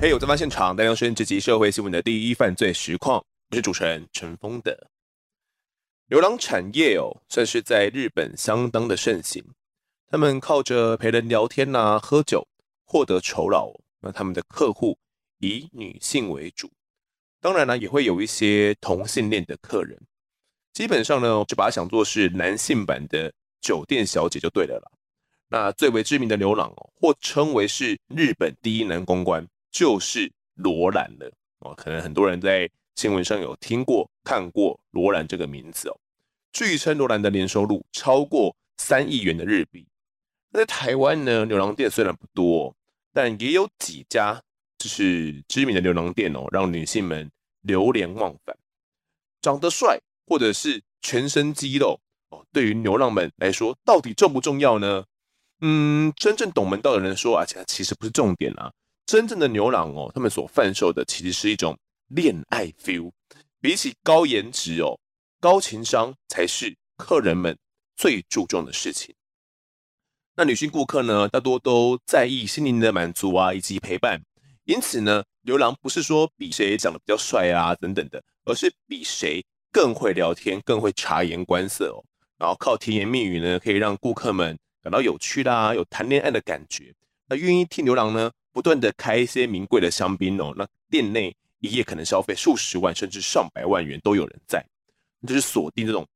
嘿，我在发现场，带您收听这集社会新闻的第一犯罪实况。我是主持人陈峰德。流浪产业哦，算是在日本相当的盛行。他们靠着陪人聊天呐、啊、喝酒获得酬劳。那他们的客户以女性为主，当然呢，也会有一些同性恋的客人。基本上呢，就把它想作是男性版的酒店小姐就对了啦。那最为知名的牛郎哦，或称为是日本第一男公关。就是罗兰了哦，可能很多人在新闻上有听过、看过罗兰这个名字哦。据称罗兰的年收入超过三亿元的日币。那在台湾呢，牛郎店虽然不多，但也有几家就是知名的牛郎店哦，让女性们流连忘返。长得帅或者是全身肌肉，对于牛郎们来说，到底重不重要呢？嗯，真正懂门道的人说啊，其实不是重点啊。真正的牛郎哦，他们所贩售的其实是一种恋爱 feel，比起高颜值哦，高情商才是客人们最注重的事情。那女性顾客呢，大多都在意心灵的满足啊，以及陪伴。因此呢，牛郎不是说比谁长得比较帅啊等等的，而是比谁更会聊天，更会察言观色哦。然后靠甜言蜜语呢，可以让顾客们感到有趣啦，有谈恋爱的感觉。那愿意替牛郎呢，不断的开一些名贵的香槟哦，那店内一夜可能消费数十万甚至上百万元都有人在，就是锁定这种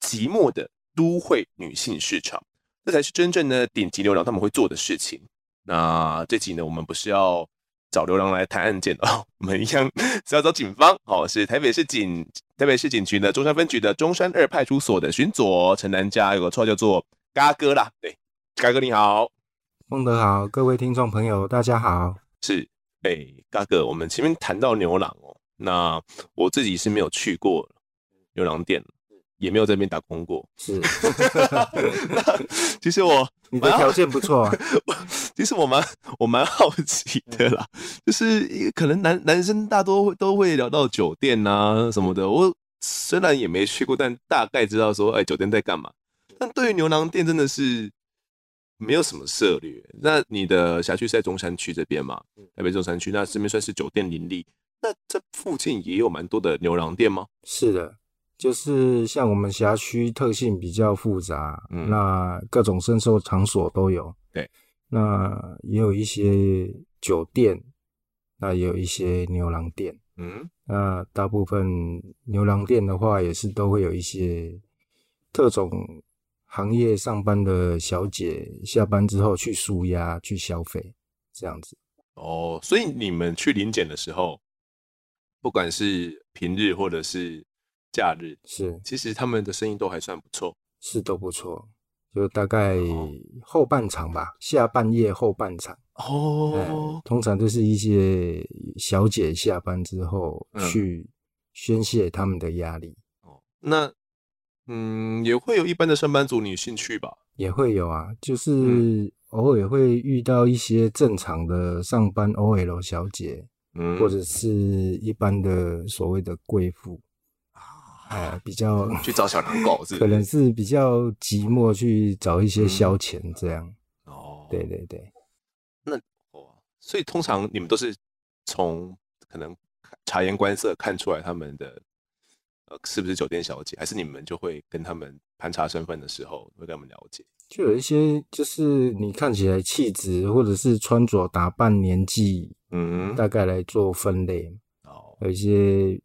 寂寞的都会女性市场，这才是真正的顶级牛郎他们会做的事情。那这集呢，我们不是要找牛郎来谈案件哦，我们一样是要找警方哦，是台北市警台北市警局的中山分局的中山二派出所的巡佐陈南家，有个绰号叫做嘎哥啦，对，嘎哥你好。孟德好，各位听众朋友，大家好。是，哎、欸，嘎哥，我们前面谈到牛郎哦，那我自己是没有去过牛郎店，也没有在那边打工过。是，那其实我你的条件不错啊。其实我蛮我蛮好奇的啦，就是可能男男生大多都会聊到酒店啊什么的。我虽然也没去过，但大概知道说，哎、欸，酒店在干嘛。但对于牛郎店，真的是。没有什么涉略。那你的辖区是在中山区这边嘛？台北中山区，那这边算是酒店林立。那这附近也有蛮多的牛郎店吗？是的，就是像我们辖区特性比较复杂，嗯、那各种声色场所都有。对，那也有一些酒店，那也有一些牛郎店。嗯，那大部分牛郎店的话，也是都会有一些特种。行业上班的小姐下班之后去舒压、去消费，这样子。哦，所以你们去临检的时候，不管是平日或者是假日，是其实他们的生意都还算不错，是都不错。就大概后半场吧，下半夜后半场。哦，通常都是一些小姐下班之后去宣泄他们的压力。哦，那。嗯，也会有一般的上班族女性去吧，也会有啊，就是偶尔会遇到一些正常的上班 OL 小姐，嗯，或者是一般的所谓的贵妇比较 去找小狼狗是是？可能是比较寂寞，去找一些消遣这样。哦，对对对，那哦，所以通常你们都是从可能察言观色看出来他们的。呃，是不是酒店小姐？还是你们就会跟他们盘查身份的时候，会跟他们了解？就有一些，就是你看起来气质，或者是穿着打扮、年纪，嗯，大概来做分类。哦，有一些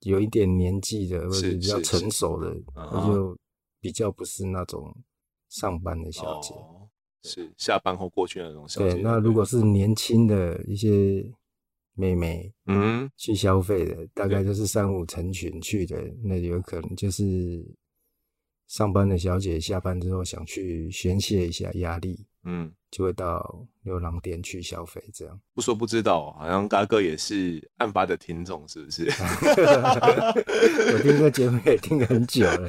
有一点年纪的，或者比较成熟的，那就比较不是那种上班的小姐，哦、是下班后过去那种小姐。对，那如果是年轻的一些。妹妹，嗯，去消费的大概就是三五成群去的，那有可能就是上班的小姐下班之后想去宣泄一下压力，嗯，就会到牛郎店去消费。这样不说不知道，好像嘎哥也是案发的听众，是不是？我听这节目也听很久了，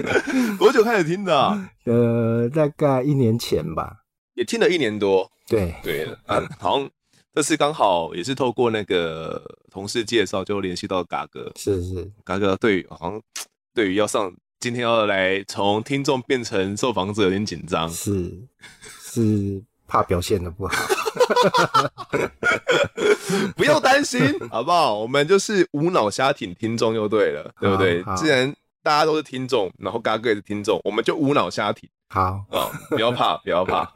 多久开始听的啊？呃，大概一年前吧，也听了一年多。对对，嗯，好像。这次刚好也是透过那个同事介绍，就联系到嘎哥。是是，嘎哥对好像对于要上今天要来从听众变成受访者，有点紧张，是是怕表现的不好，不用担心，好不好？我们就是无脑瞎挺听众就对了，对不对？既然大家都是听众，然后嘎哥也是听众，我们就无脑瞎挺。好哦，不要怕，不要怕。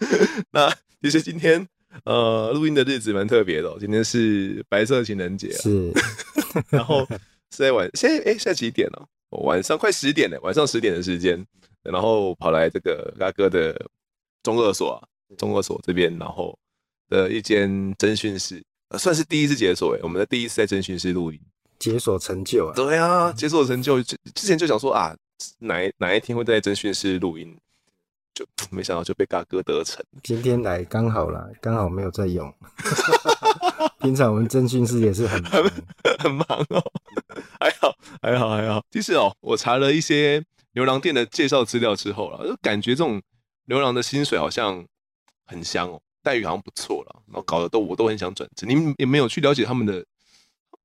那其实今天呃录音的日子蛮特别的，今天是白色情人节，是。然后是在晚，现在哎，现在几点了？晚上快十点了，晚上十点的时间，然后跑来这个嘎哥的中二所啊，中二所这边，然后的一间侦讯室，算是第一次解锁哎，我们的第一次在侦讯室录音，解锁成就啊，对啊，解锁成就，之前就想说啊。哪一哪一天会在侦讯室录音，就没想到就被嘎哥得逞。今天来刚好啦，刚好没有在用。平常我们侦讯室也是很很 很忙哦、喔，还好还好还好。其实哦、喔，我查了一些牛郎店的介绍资料之后了，就感觉这种牛郎的薪水好像很香哦、喔，待遇好像不错了，然后搞得都我都很想转职。你们也没有去了解他们的，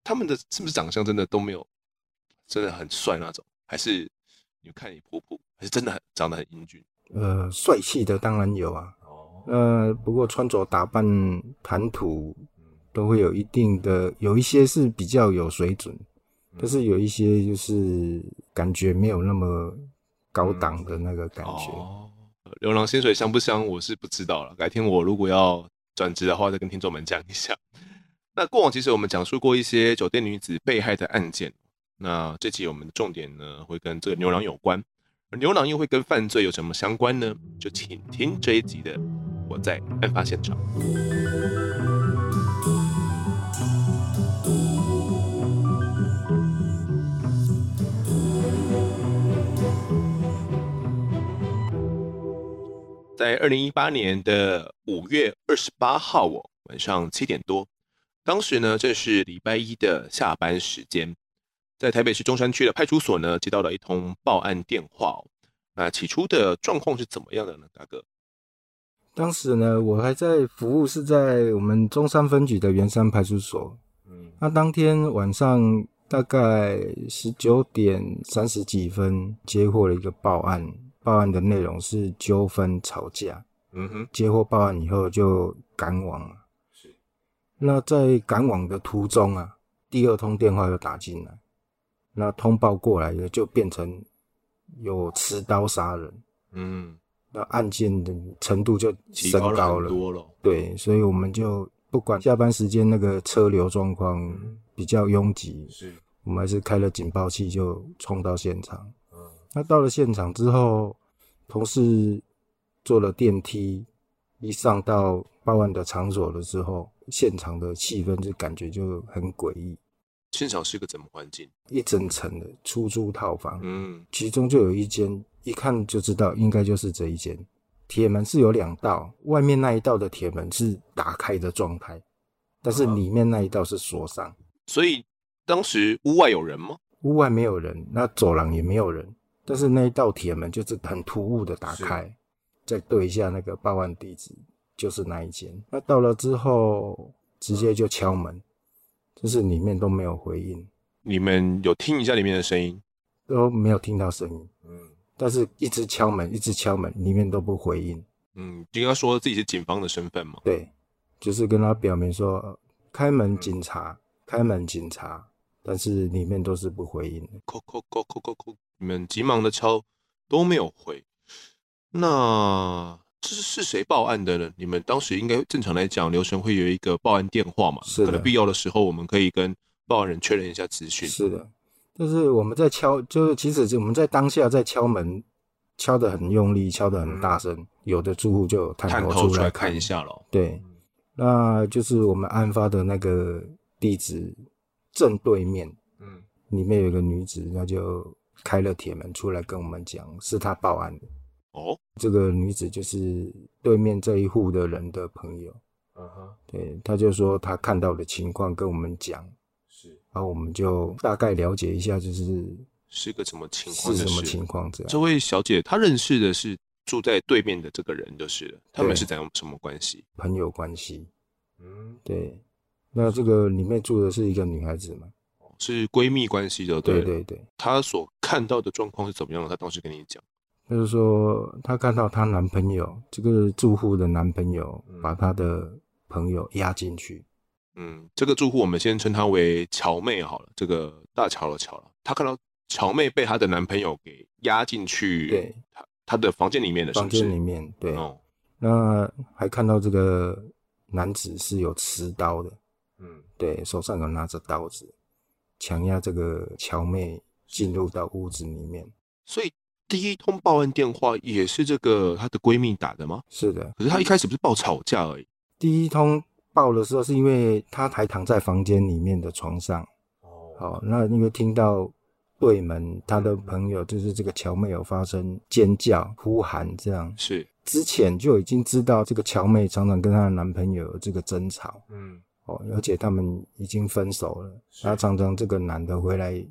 他们的是不是长相真的都没有，真的很帅那种，还是？你看你婆婆还是真的很长得很英俊，呃，帅气的当然有啊，哦，呃，不过穿着打扮、谈吐都会有一定的，有一些是比较有水准，嗯、但是有一些就是感觉没有那么高档的那个感觉。哦，牛郎薪水香不香？我是不知道了，改天我如果要转职的话，再跟听众们讲一下。那过往其实我们讲述过一些酒店女子被害的案件。那这期我们的重点呢，会跟这个牛郎有关，而牛郎又会跟犯罪有什么相关呢？就请听这一集的《我在案发现场》。在二零一八年的五月二十八号哦，晚上七点多，当时呢正是礼拜一的下班时间。在台北市中山区的派出所呢，接到了一通报案电话哦。那起初的状况是怎么样的呢？大哥，当时呢，我还在服务，是在我们中山分局的圆山派出所。嗯，那当天晚上大概十九点三十几分，接获了一个报案，报案的内容是纠纷吵架。嗯哼，接获报案以后就赶往了。是，那在赶往的途中啊，第二通电话又打进来。那通报过来的就变成有持刀杀人，嗯，那案件的程度就升高了，多了，对，所以我们就不管下班时间那个车流状况比较拥挤，是，我们还是开了警报器就冲到现场，嗯，那到了现场之后，同事坐了电梯，一上到报案的场所了之后，现场的气氛就感觉就很诡异。现场是个怎么环境？一整层的出租套房，嗯，其中就有一间，一看就知道应该就是这一间。铁门是有两道，外面那一道的铁门是打开的状态，但是里面那一道是锁上。所以当时屋外有人吗？屋外没有人，那走廊也没有人，但是那一道铁门就是很突兀的打开。再对一下那个报案地址，就是那一间。那到了之后，直接就敲门。就是里面都没有回应，你们有听一下里面的声音？都没有听到声音。嗯，但是一直敲门，一直敲门，里面都不回应。嗯，就跟他说自己是警方的身份嘛？对，就是跟他表明说开门警察，嗯、开门警察，但是里面都是不回应的。叩叩叩叩叩叩，你们急忙的敲都没有回，那。这是是谁报案的呢？你们当时应该正常来讲，流程会有一个报案电话嘛？是的。可能必要的时候，我们可以跟报案人确认一下资讯。是的。但是我们在敲，就是其实我们在当下在敲门，敲得很用力，敲得很大声，嗯、有的住户就探头出来看，出来看一下了。对，那就是我们案发的那个地址正对面，嗯，里面有一个女子，那就开了铁门出来跟我们讲，是他报案的。哦，这个女子就是对面这一户的人的朋友。嗯哼，对，他就说他看到的情况跟我们讲，是，然后我们就大概了解一下，就是是个什么情况，是什么情况这样。这位小姐她认识的是住在对面的这个人，就是了，他们是怎样什么关系？朋友关系。嗯，对。那这个里面住的是一个女孩子吗？是闺蜜关系的，对对对。她所看到的状况是怎么样的？他当时跟你讲，就是说她看到她男朋友这个住户的男朋友把她的朋友压进去。嗯，这个住户我们先称她为乔妹好了，这个大乔的乔了。她看到乔妹被她的男朋友给压进去，对，她她的房间里面的是不是，房间里面，对。哦，那还看到这个男子是有持刀的，嗯，对，手上有拿着刀子，强压这个乔妹进入到屋子里面。所以第一通报案电话也是这个她的闺蜜打的吗？是的。可是她一开始不是报吵架而已，第一通。报的时候是因为她还躺在房间里面的床上，哦，好，那因为听到对门她的朋友就是这个乔妹有发生尖叫、呼喊这样，是之前就已经知道这个乔妹常常跟她的男朋友有这个争吵，嗯，哦，而且他们已经分手了，他常常这个男的回来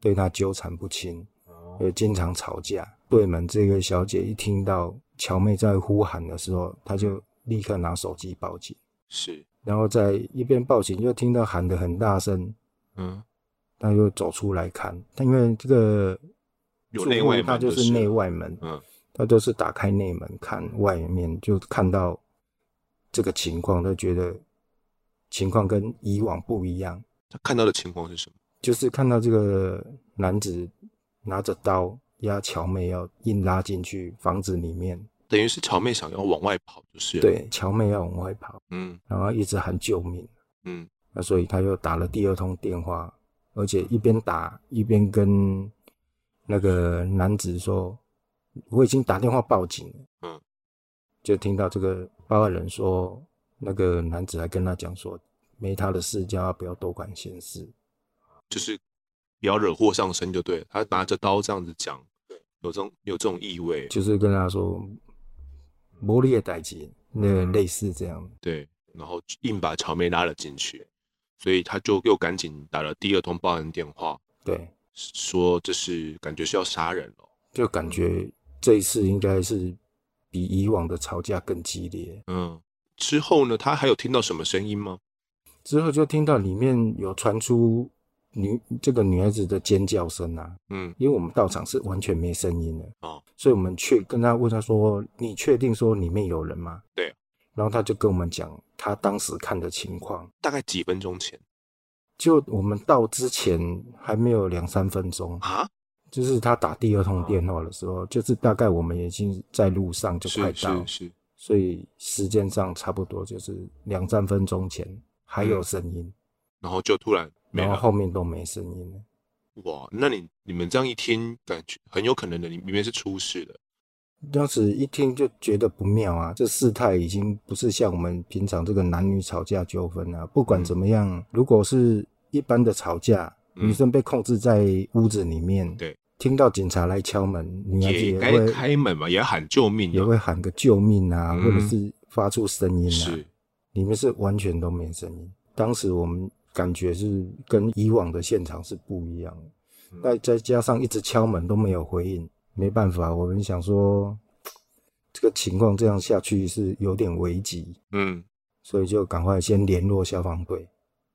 对她纠缠不清，哦，也经常吵架。对门这个小姐一听到乔妹在呼喊的时候，她就立刻拿手机报警。是，然后在一边报警，又听到喊得很大声，嗯，她又走出来看，他因为这个有内外门，他就是内外门，嗯，他都是打开内门看外面，就看到这个情况，他觉得情况跟以往不一样。他看到的情况是什么？就是看到这个男子拿着刀压乔妹，要硬拉进去房子里面。等于是乔妹想要往外跑，就是对，乔妹要往外跑，嗯，然后一直喊救命，嗯，那所以他又打了第二通电话，而且一边打一边跟那个男子说：“我已经打电话报警了。”嗯，就听到这个报案人说，那个男子还跟他讲说：“没他的事，叫他不要多管闲事，就是不要惹祸上身就对了。”他拿着刀这样子讲，有这种有这种意味，就是跟他说。魔力的代击，那类似这样。对，然后硬把乔妹拉了进去，所以他就又赶紧打了第二通报案电话。对，说这是感觉是要杀人了，就感觉这一次应该是比以往的吵架更激烈。嗯，之后呢，他还有听到什么声音吗？之后就听到里面有传出。女这个女孩子的尖叫声啊，嗯，因为我们到场是完全没声音的哦，所以我们去跟他问他说：“你确定说里面有人吗？”对，然后他就跟我们讲他当时看的情况，大概几分钟前，就我们到之前还没有两三分钟啊，就是他打第二通电话的时候，就是大概我们已经在路上就快到，是，是，是，所以时间上差不多就是两三分钟前还有声音，然后就突然。然后后面都没声音了。哇，那你你们这样一听，感觉很有可能的，里面是出事的。当时一听就觉得不妙啊，这事态已经不是像我们平常这个男女吵架纠纷啊。不管怎么样，嗯、如果是一般的吵架，嗯、女生被控制在屋子里面，对，听到警察来敲门，女孩子也会也该开门嘛，也要喊救命，也会喊个救命啊，嗯、或者是发出声音啊。是，里面是完全都没声音。当时我们。感觉是跟以往的现场是不一样的，那、嗯、再加上一直敲门都没有回应，没办法，我们想说这个情况这样下去是有点危急，嗯，所以就赶快先联络消防队，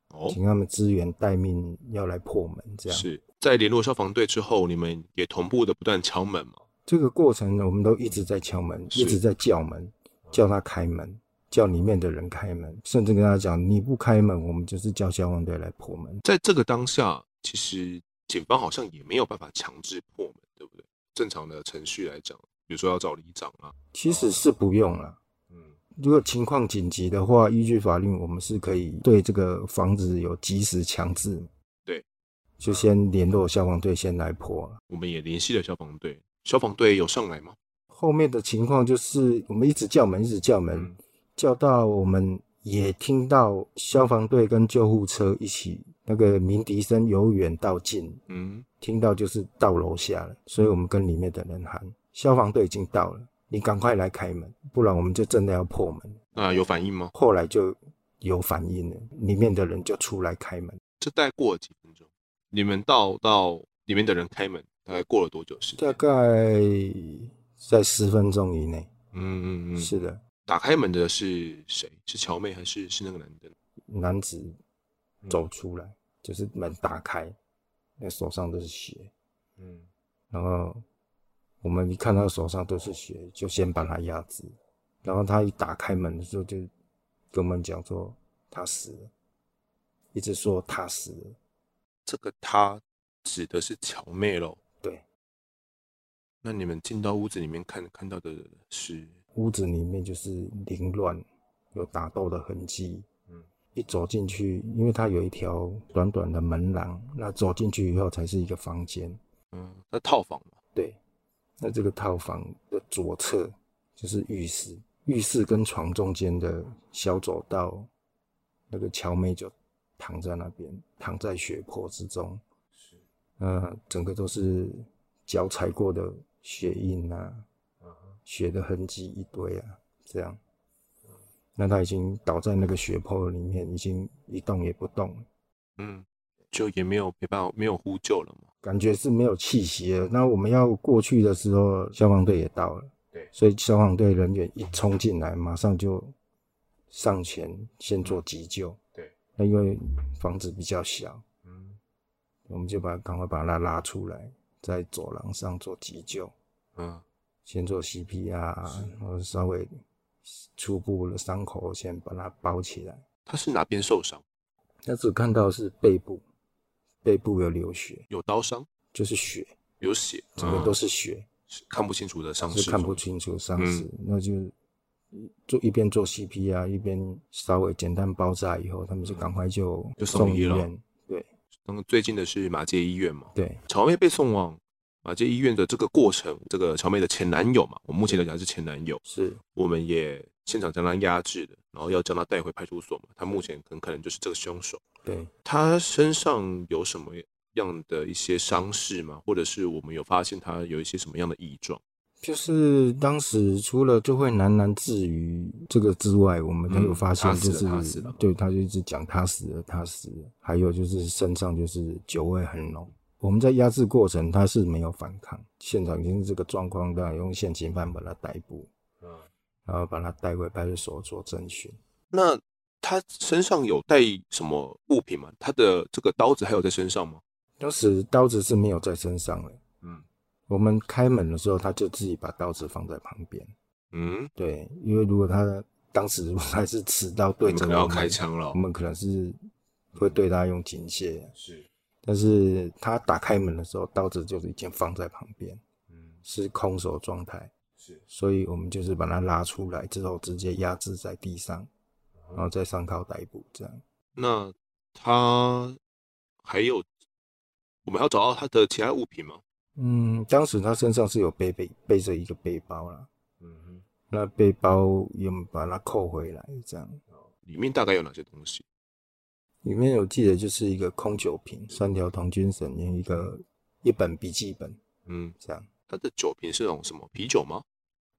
哦，请他们支援待命，要来破门。这样。是。在联络消防队之后，你们也同步的不断敲门吗？这个过程我们都一直在敲门，一直在叫门，叫他开门。叫里面的人开门，甚至跟他讲：“你不开门，我们就是叫消防队来破门。”在这个当下，其实警方好像也没有办法强制破门，对不对？正常的程序来讲，比如说要找里长啊，其实是不用了。嗯，如果情况紧急的话，依据法律，我们是可以对这个房子有及时强制。对，就先联络消防队先来破了。我们也联系了消防队，消防队有上来吗？后面的情况就是我们一直叫门，一直叫门。嗯叫到我们也听到消防队跟救护车一起那个鸣笛声由远到近，嗯，听到就是到楼下了，所以我们跟里面的人喊消防队已经到了，你赶快来开门，不然我们就真的要破门。啊，有反应吗？后来就有反应了，里面的人就出来开门。这大概过了几分钟？你们到到里面的人开门，大概过了多久时间？大概在十分钟以内。嗯嗯嗯，是的。打开门的是谁？是乔妹还是是那个男的？男子走出来，嗯、就是门打开，那手上都是血。嗯，然后我们一看他手上都是血，就先把他压制。然后他一打开门的时候，就跟我们讲说他死了，一直说他死了。这个他指的是乔妹喽？对。那你们进到屋子里面看看到的是？屋子里面就是凌乱，有打斗的痕迹。嗯，一走进去，因为它有一条短短的门廊，那走进去以后才是一个房间。嗯，那套房嘛。对，那这个套房的左侧就是浴室，浴室跟床中间的小走道，那个乔妹就躺在那边，躺在血泊之中。是，呃，整个都是脚踩过的血印啊。血的痕迹一堆啊，这样，那他已经倒在那个血泊里面，已经一动也不动了。嗯，就也没有没办法，没有呼救了嘛？感觉是没有气息了。那我们要过去的时候，消防队也到了。对，所以消防队人员一冲进来，马上就上前先做急救。对，那因为房子比较小，嗯，我们就把赶快把他拉出来，在走廊上做急救。嗯。先做 CPR，然后稍微初步的伤口先把它包起来。他是哪边受伤？他只看到是背部，背部有流血，有刀伤，就是血，有血，整个都是血，是看不清楚的伤势，是看不清楚伤势。嗯、那就做一边做 CPR，一边稍微简单包扎以后，他们就赶快就就送医院。对，那么最近的是马街医院嘛？对，乔妹被送往。马偕医院的这个过程，这个乔妹的前男友嘛，我目前来讲是前男友，是我们也现场将他压制的，然后要将他带回派出所嘛。他目前很可能就是这个凶手。对，他身上有什么样的一些伤势吗？或者是我们有发现他有一些什么样的异状？就是当时除了就会喃喃自语这个之外，我们还有发现就是，嗯、他死了，对，他就一直讲他死了，他死了。还有就是身上就是酒味很浓。我们在压制过程，他是没有反抗，现场已经是这个状况，当然用现行犯把他逮捕，嗯，然后把他带回派出所做侦讯。那他身上有带什么物品吗？他的这个刀子还有在身上吗？当时刀子是没有在身上的，嗯，我们开门的时候，他就自己把刀子放在旁边，嗯，对，因为如果他当时还是持刀对着我们，要开枪了，我们可能是会对他用警械，是。但是他打开门的时候，刀子就是已经放在旁边，嗯，是空手状态，是，所以我们就是把他拉出来之后，直接压制在地上，然后再上铐逮捕，这样。那他还有，我们要找到他的其他物品吗？嗯，当时他身上是有背背背着一个背包啦，嗯哼，那背包也把它扣回来，这样。里面大概有哪些东西？里面有记得就是一个空酒瓶，三条童军绳，一个一本笔记本，嗯，这样。它的酒瓶是那种什么啤酒吗？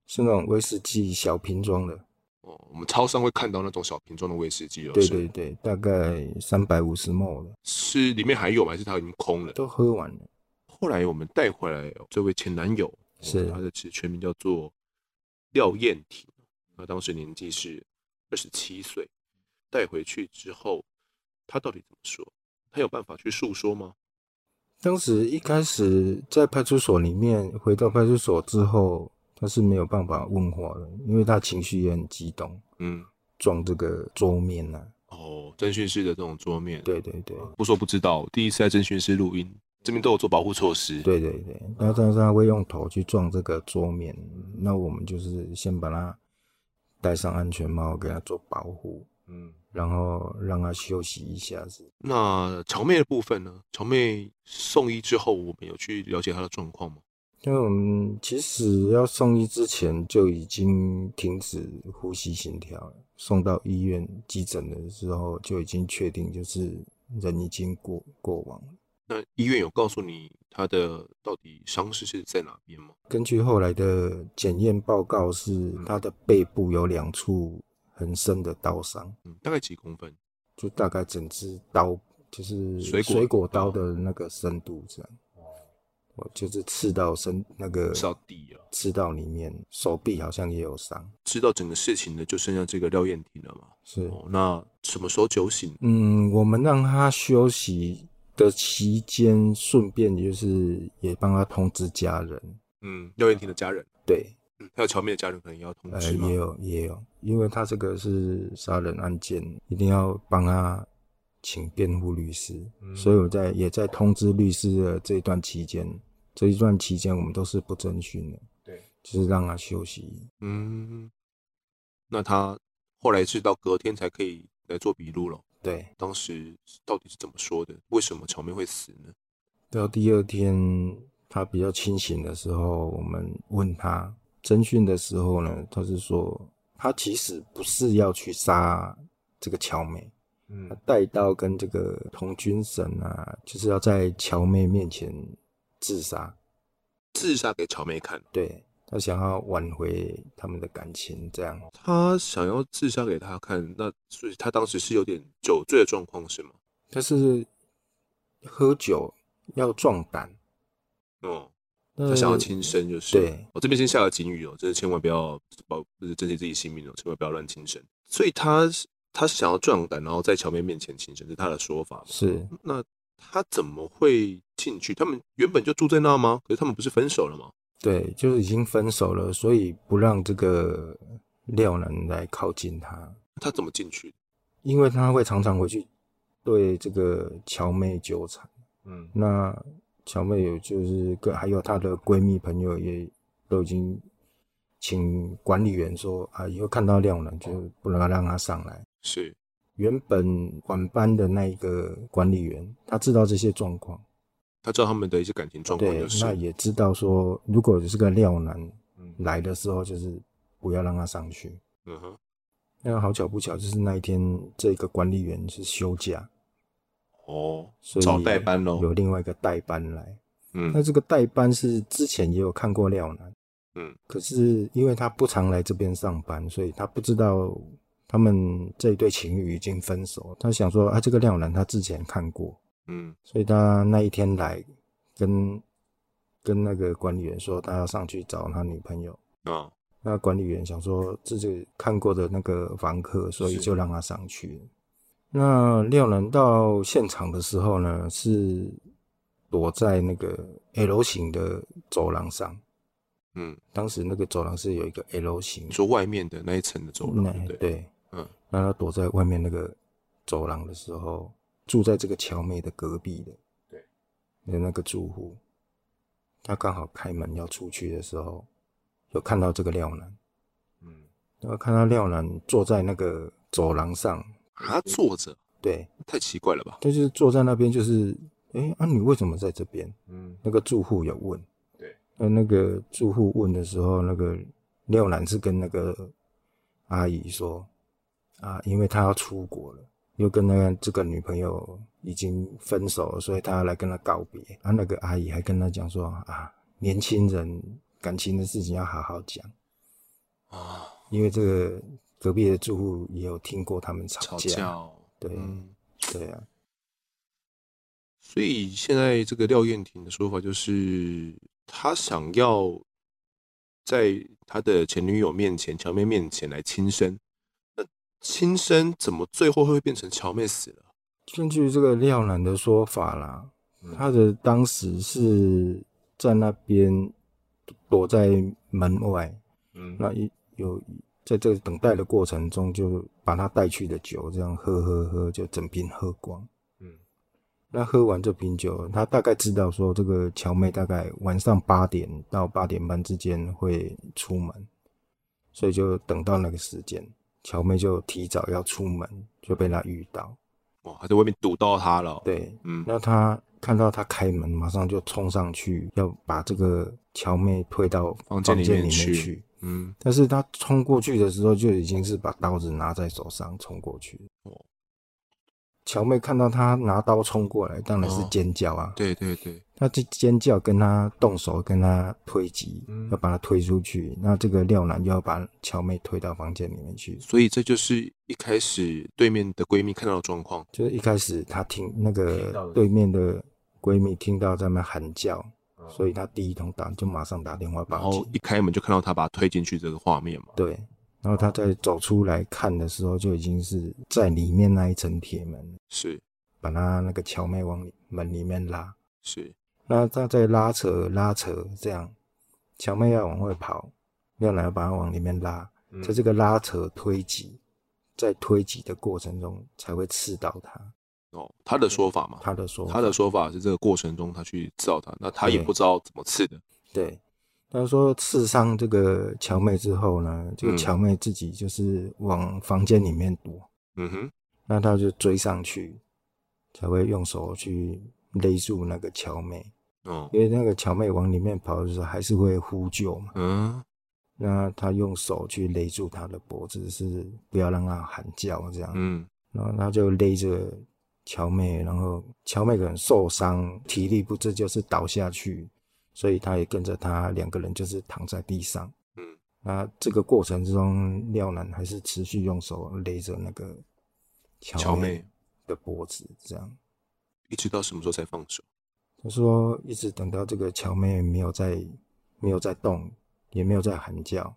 是那种威士忌小瓶装的。哦，我们超商会看到那种小瓶装的威士忌哦。对对对，大概三百五十 ml 的。是里面还有吗？还是它已经空了？都喝完了。后来我们带回来这位前男友，是他的其实全名叫做廖燕婷，他当时年纪是二十七岁，带回去之后。他到底怎么说？他有办法去诉说吗？当时一开始在派出所里面，回到派出所之后，他是没有办法问话的，因为他情绪也很激动。嗯，撞这个桌面呐、啊。哦，侦讯室的这种桌面。对对对，不说不知道，第一次在侦讯室录音，这边都有做保护措施。对对对，然后但是他会用头去撞这个桌面，那我们就是先把他戴上安全帽，给他做保护。嗯。然后让他休息一下子。那乔妹的部分呢？乔妹送医之后，我们有去了解她的状况吗？因为我们其实要送医之前就已经停止呼吸心跳了。送到医院急诊的时候就已经确定，就是人已经过过往了。那医院有告诉你他的到底伤势是在哪边吗？根据后来的检验报告，是他的背部有两处。很深的刀伤，嗯，大概几公分？就大概整只刀，就是水果刀的那个深度这样。哦，就是刺到身那个刺到地啊，刺到里面，手臂好像也有伤。知道整个事情的就剩下这个廖燕婷了嘛？是。那什么时候酒醒？嗯，我们让他休息的期间，顺便就是也帮他通知家人。嗯，廖燕婷的家人。对，嗯，还有乔妹的家人可能也要通知吗？呃，也有也有，因为他这个是杀人案件，一定要帮他请辩护律师。嗯，所以我在也在通知律师的这一段期间，这一段期间我们都是不征询的。对，就是让他休息。嗯，那他后来是到隔天才可以来做笔录了。对，当时到底是怎么说的？为什么乔妹会死呢？到第二天他比较清醒的时候，我们问他侦讯的时候呢，他是说他其实不是要去杀这个乔妹，嗯，他带刀跟这个童军神啊，就是要在乔妹面前自杀，自杀给乔妹看。对。他想要挽回他们的感情，这样。他想要自杀给他看，那所以他当时是有点酒醉的状况，是吗？他是喝酒要壮胆，哦，他想要轻生，就是。对，我这边先下个警语哦，就是千万不要保，就是珍惜自己性命哦，千万不要乱轻生。所以他他是想要壮胆，然后在乔妹面前轻生，是他的说法。是，那他怎么会进去？他们原本就住在那吗？可是他们不是分手了吗？对，就是已经分手了，所以不让这个廖男来靠近他。他怎么进去？因为他会常常回去对这个乔妹纠缠。嗯，那乔妹有就是跟还有她的闺蜜朋友也都已经请管理员说啊，以后看到廖男就不能让他上来。是，原本晚班的那一个管理员，他知道这些状况。他知道他们的一些感情状况，对，那也知道说，如果是个廖男来的时候，就是不要让他上去。嗯哼。那好巧不巧，就是那一天这个管理员是休假，哦，所以找代班咯，有另外一个代班来。嗯，那这个代班是之前也有看过廖南，嗯，可是因为他不常来这边上班，所以他不知道他们这一对情侣已经分手。他想说啊，这个廖男他之前看过。嗯，所以他那一天来跟跟那个管理员说，他要上去找他女朋友。啊，那管理员想说这是看过的那个房客，所以就让他上去。那廖男到现场的时候呢，是躲在那个 L 型的走廊上。嗯，当时那个走廊是有一个 L 型，说外面的那一层的走廊。对，对，嗯，那他躲在外面那个走廊的时候。住在这个乔妹的隔壁的，对，的那个住户，他刚好开门要出去的时候，有看到这个廖男，嗯，然后看到廖男坐在那个走廊上，他坐着，对，太奇怪了吧？他就是坐在那边，就是，哎，啊，你为什么在这边？嗯，那个住户有问，对，那那个住户问的时候，那个廖男是跟那个阿姨说，啊，因为他要出国了。又跟那个这个女朋友已经分手了，所以他要来跟他告别。啊，那个阿姨还跟他讲说啊，年轻人感情的事情要好好讲啊，因为这个隔壁的住户也有听过他们吵架。吵架对，嗯、对啊。所以现在这个廖燕婷的说法就是，他想要在他的前女友面前、乔妹面前来轻生。轻生怎么最后会变成乔妹死了？根据这个廖男的说法啦，他的当时是在那边躲在门外，嗯，那一有在这个等待的过程中，就把他带去的酒这样喝喝喝，就整瓶喝光，嗯，那喝完这瓶酒，他大概知道说这个乔妹大概晚上八点到八点半之间会出门，所以就等到那个时间。乔妹就提早要出门，就被他遇到。哇，他在外面堵到他了。对，嗯，那他看到他开门，马上就冲上去，要把这个乔妹推到房间里面去。嗯，但是他冲过去的时候，就已经是把刀子拿在手上冲过去。哦。乔妹看到他拿刀冲过来，当然是尖叫啊！哦、对对对，他这尖叫，跟他动手，跟他推挤，嗯、要把他推出去。那这个廖男就要把乔妹推到房间里面去。所以这就是一开始对面的闺蜜看到的状况。就是一开始她听那个对面的闺蜜听到在那喊叫，所以他第一通打就马上打电话报警。然后一开门就看到他把他推进去这个画面嘛。对。然后他在走出来看的时候，就已经是在里面那一层铁门，是把他那个乔妹往里门里面拉。是，那他在拉扯拉扯这样，乔妹要往外跑，廖奶要把他往里面拉，嗯、在这个拉扯推挤，在推挤的过程中才会刺到他。哦，他的说法嘛，他的说法，他的说法是这个过程中他去刺到他，那他也不知道怎么刺的。对。对他说刺伤这个乔妹之后呢，这个乔妹自己就是往房间里面躲。嗯哼，那他就追上去，才会用手去勒住那个乔妹。哦，因为那个乔妹往里面跑的时候，还是会呼救嘛。嗯，那他用手去勒住她的脖子，是不要让她喊叫这样。嗯，然后他就勒着乔妹，然后乔妹可能受伤，体力不支，就是倒下去。所以他也跟着他，两个人就是躺在地上。嗯，那这个过程之中，廖楠还是持续用手勒着那个乔妹的脖子，这样，一直到什么时候才放手？他说，一直等到这个乔妹没有在没有在动，也没有在喊叫，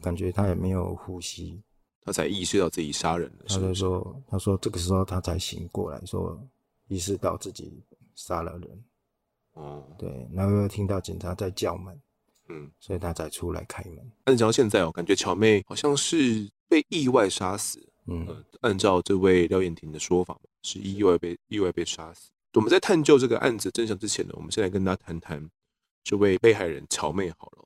感觉他也没有呼吸，他才意识到自己杀人了。他就说，他说这个时候他才醒过来，说意识到自己杀了人。哦，对，然后又听到警察在叫门，嗯，所以他才出来开门。但是讲到现在哦，感觉乔妹好像是被意外杀死。嗯、呃，按照这位廖燕婷的说法，是意外被意外被杀死。我们在探究这个案子真相之前呢，我们先来跟大家谈谈这位被害人乔妹好了。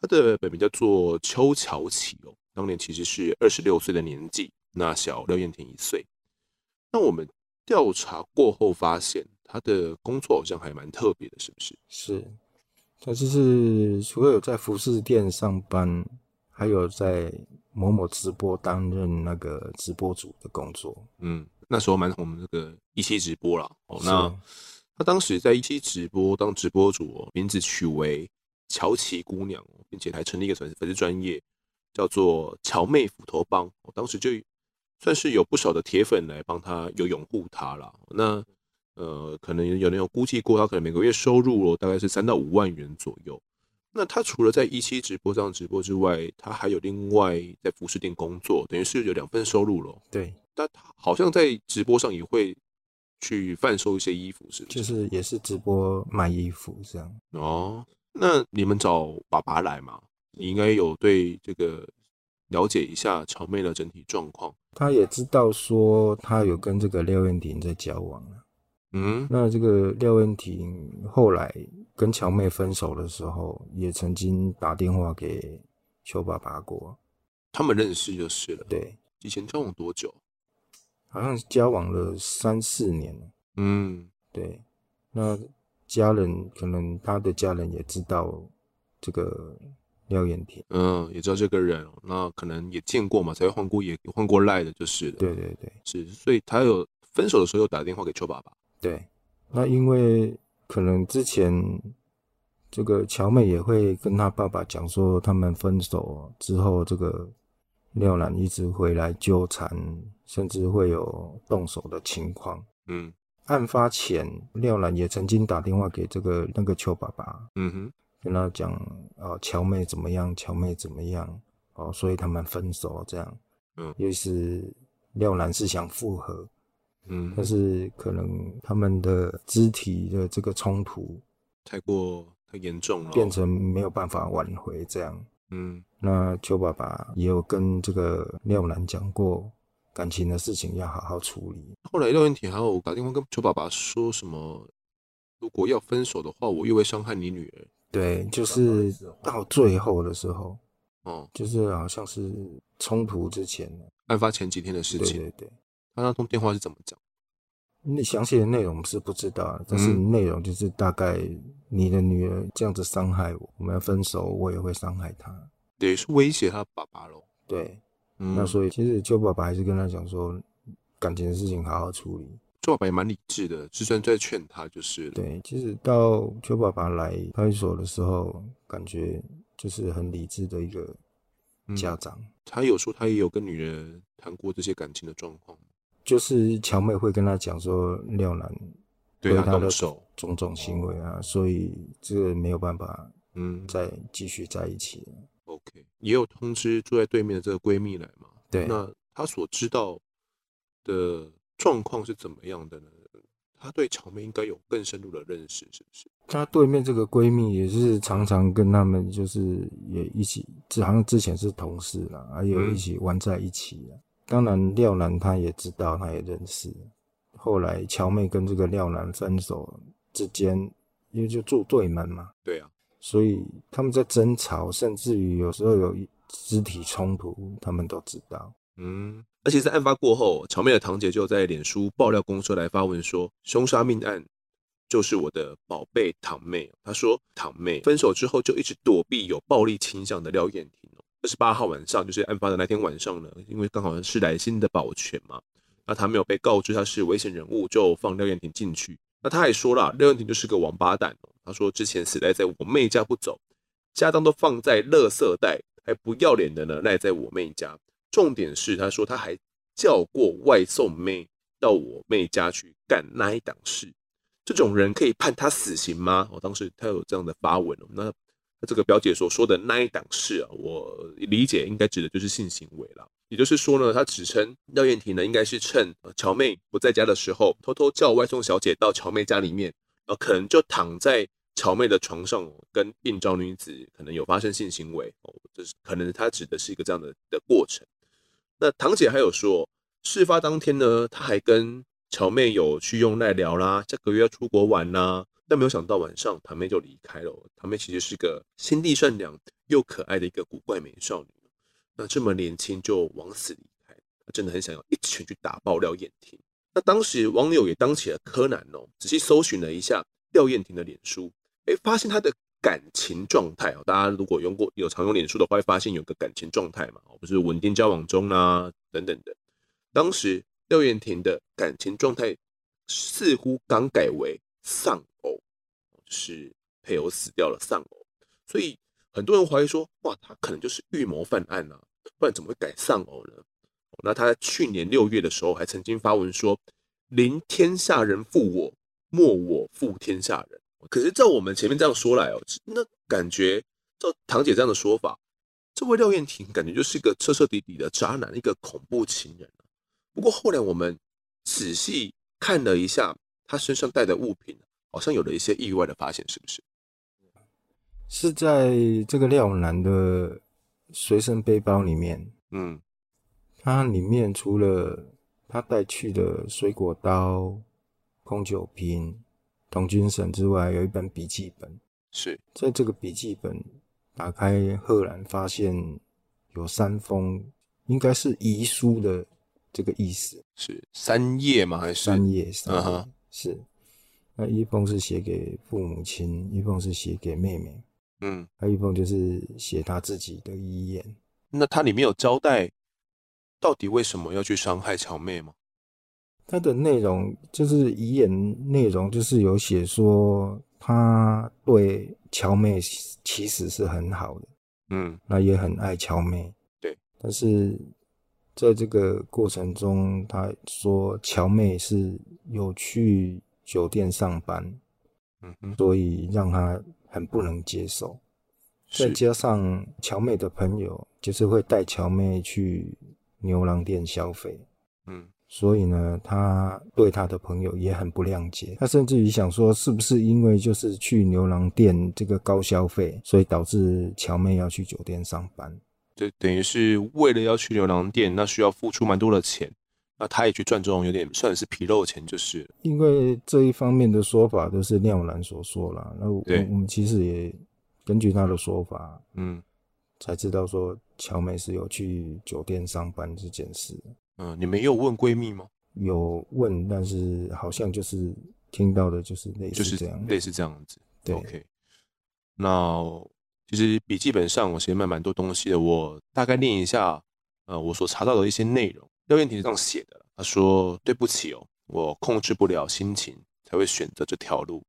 她的本名叫做邱乔琪哦，当年其实是二十六岁的年纪，那小廖燕婷一岁。那我们调查过后发现。他的工作好像还蛮特别的，是不是？是，他就是除了有在服饰店上班，还有在某某直播担任那个直播组的工作。嗯，那时候蛮红的那个一期直播啦。哦，那他当时在一期直播当直播主哦，名字取为乔琪姑娘，并且还成立一个粉粉丝专业，叫做乔妹斧头帮。我当时就算是有不少的铁粉来帮他，有拥护他了。那呃，可能有人有估计过，他可能每个月收入哦，大概是三到五万元左右。那他除了在一期直播上直播之外，他还有另外在服饰店工作，等于是有两份收入了。对，但他好像在直播上也会去贩售一些衣服，是不是？就是也是直播卖衣服这样。哦，那你们找爸爸来嘛？你应该有对这个了解一下乔妹的整体状况。他也知道说他有跟这个廖燕婷在交往了。嗯，那这个廖燕婷后来跟乔妹分手的时候，也曾经打电话给邱爸爸过。他们认识就是了。对，以前交往多久？好像交往了三四年。嗯，对。那家人可能他的家人也知道这个廖燕婷，嗯，也知道这个人，那可能也见过嘛，才会换过也换过赖的，就是了。对对对，是，所以他有分手的时候又打电话给邱爸爸。对，那因为可能之前这个乔妹也会跟他爸爸讲说，他们分手之后，这个廖兰一直回来纠缠，甚至会有动手的情况。嗯，案发前，廖兰也曾经打电话给这个那个邱爸爸，嗯哼，跟他讲啊，乔妹怎么样，乔妹怎么样，哦，所以他们分手这样。嗯，尤其是廖楠是想复合。嗯，但是可能他们的肢体的这个冲突太过太严重了，变成没有办法挽回这样。嗯，那邱爸爸也有跟这个廖楠讲过，感情的事情要好好处理。后来廖燕婷还有打电话跟邱爸爸说什么，如果要分手的话，我又会伤害你女儿。对，就是到最后的时候，哦，就是好像是冲突之前，案发前几天的事情。对对对。他那通电话是怎么讲？那详细的内容是不知道，但是内容就是大概你的女儿这样子伤害我，我们要分手，我也会伤害她。对，是威胁他爸爸咯。对，嗯、那所以其实邱爸爸还是跟他讲说，感情的事情好好处理。邱爸爸也蛮理智的，就算在劝他就是。对，其实到邱爸爸来派出所的时候，感觉就是很理智的一个家长。嗯、他有说他也有跟女人谈过这些感情的状况。就是乔妹会跟他讲说廖楠对他的种种行为啊，所以这个没有办法，嗯，再继续在一起了。OK，也有通知住在对面的这个闺蜜来嘛？对，那她所知道的状况是怎么样的呢？她对乔妹应该有更深入的认识，是不是？她对面这个闺蜜也是常常跟他们就是也一起，好像之前是同事啦，还有一起玩在一起。嗯、当然廖楠她也知道，她也认识。后来乔妹跟这个廖楠分手之间，因为就住对门嘛，对啊，所以他们在争吵，甚至于有时候有肢体冲突，他们都知道。嗯，而且在案发过后，乔妹的堂姐就在脸书爆料公社来发文说，凶杀命案就是我的宝贝堂妹。她说，堂妹分手之后就一直躲避有暴力倾向的廖燕婷。二十八号晚上，就是案发的那天晚上呢，因为刚好是来新的保全嘛。那他没有被告知他是危险人物，就放廖燕婷进去。那他还说了，廖燕婷就是个王八蛋。他说之前死赖在我妹家不走，家当都放在垃圾袋，还不要脸的呢赖在我妹家。重点是他说他还叫过外送妹到我妹家去干那一档事。这种人可以判他死刑吗？我当时他有这样的发文哦。那他这个表姐所说的那一档事啊，我理解应该指的就是性行为了。也就是说呢，他指称廖燕婷呢，应该是趁乔妹不在家的时候，偷偷叫外送小姐到乔妹家里面，呃，可能就躺在乔妹的床上，跟应召女子可能有发生性行为哦，这是可能他指的是一个这样的的过程。那堂姐还有说，事发当天呢，她还跟乔妹有去用赖聊啦，下个月要出国玩啦，但没有想到晚上堂妹就离开了。堂妹其实是个心地善良又可爱的一个古怪美少女。那这么年轻就枉死离开，他真的很想要一拳去打爆廖燕婷。那当时网友也当起了柯南哦，仔细搜寻了一下廖燕婷的脸书，哎，发现她的感情状态哦。大家如果用过有常用脸书的话，会发现有个感情状态嘛，不是稳定交往中啊等等的。当时廖燕婷的感情状态似乎刚改为丧偶，就是配偶死掉了丧偶，所以。很多人怀疑说，哇，他可能就是预谋犯案啊，不然怎么会改丧偶呢？那他在去年六月的时候还曾经发文说：“临天下人负我，莫我负天下人。”可是照我们前面这样说来哦，那感觉照堂姐这样的说法，这位廖燕婷感觉就是一个彻彻底底的渣男，一个恐怖情人。不过后来我们仔细看了一下他身上带的物品，好像有了一些意外的发现，是不是？是在这个廖男的随身背包里面，嗯，它里面除了他带去的水果刀、空酒瓶、童军绳之外，有一本笔记本。是在这个笔记本打开，赫然发现有三封，应该是遗书的这个意思。是三页吗？还是三页？三页。Uh huh. 是。那一封是写给父母亲，一封是写给妹妹。嗯，还有一封就是写他自己的遗言。那他里面有交代，到底为什么要去伤害乔妹吗？他的内容就是遗言内容，就是有写说他对乔妹其实是很好的，嗯，那也很爱乔妹，对。但是在这个过程中，他说乔妹是有去酒店上班，嗯哼，所以让他。很不能接受，再加上乔妹的朋友就是会带乔妹去牛郎店消费，嗯，所以呢，他对他的朋友也很不谅解。他甚至于想说，是不是因为就是去牛郎店这个高消费，所以导致乔妹要去酒店上班？就等于是为了要去牛郎店，那需要付出蛮多的钱。那他也去赚这种有点算是皮肉钱，就是因为这一方面的说法都是廖兰所说了。那我对我们其实也根据他的说法，嗯，才知道说乔妹是有去酒店上班这件事。嗯，你们有问闺蜜吗？有问，但是好像就是听到的就是类似这样，类似这样子。对，OK。那其实笔记本上我写满蛮多东西的，我大概念一下，呃，我所查到的一些内容。廖燕婷是这样写的，他说：“对不起哦，我控制不了心情，才会选择这条路。”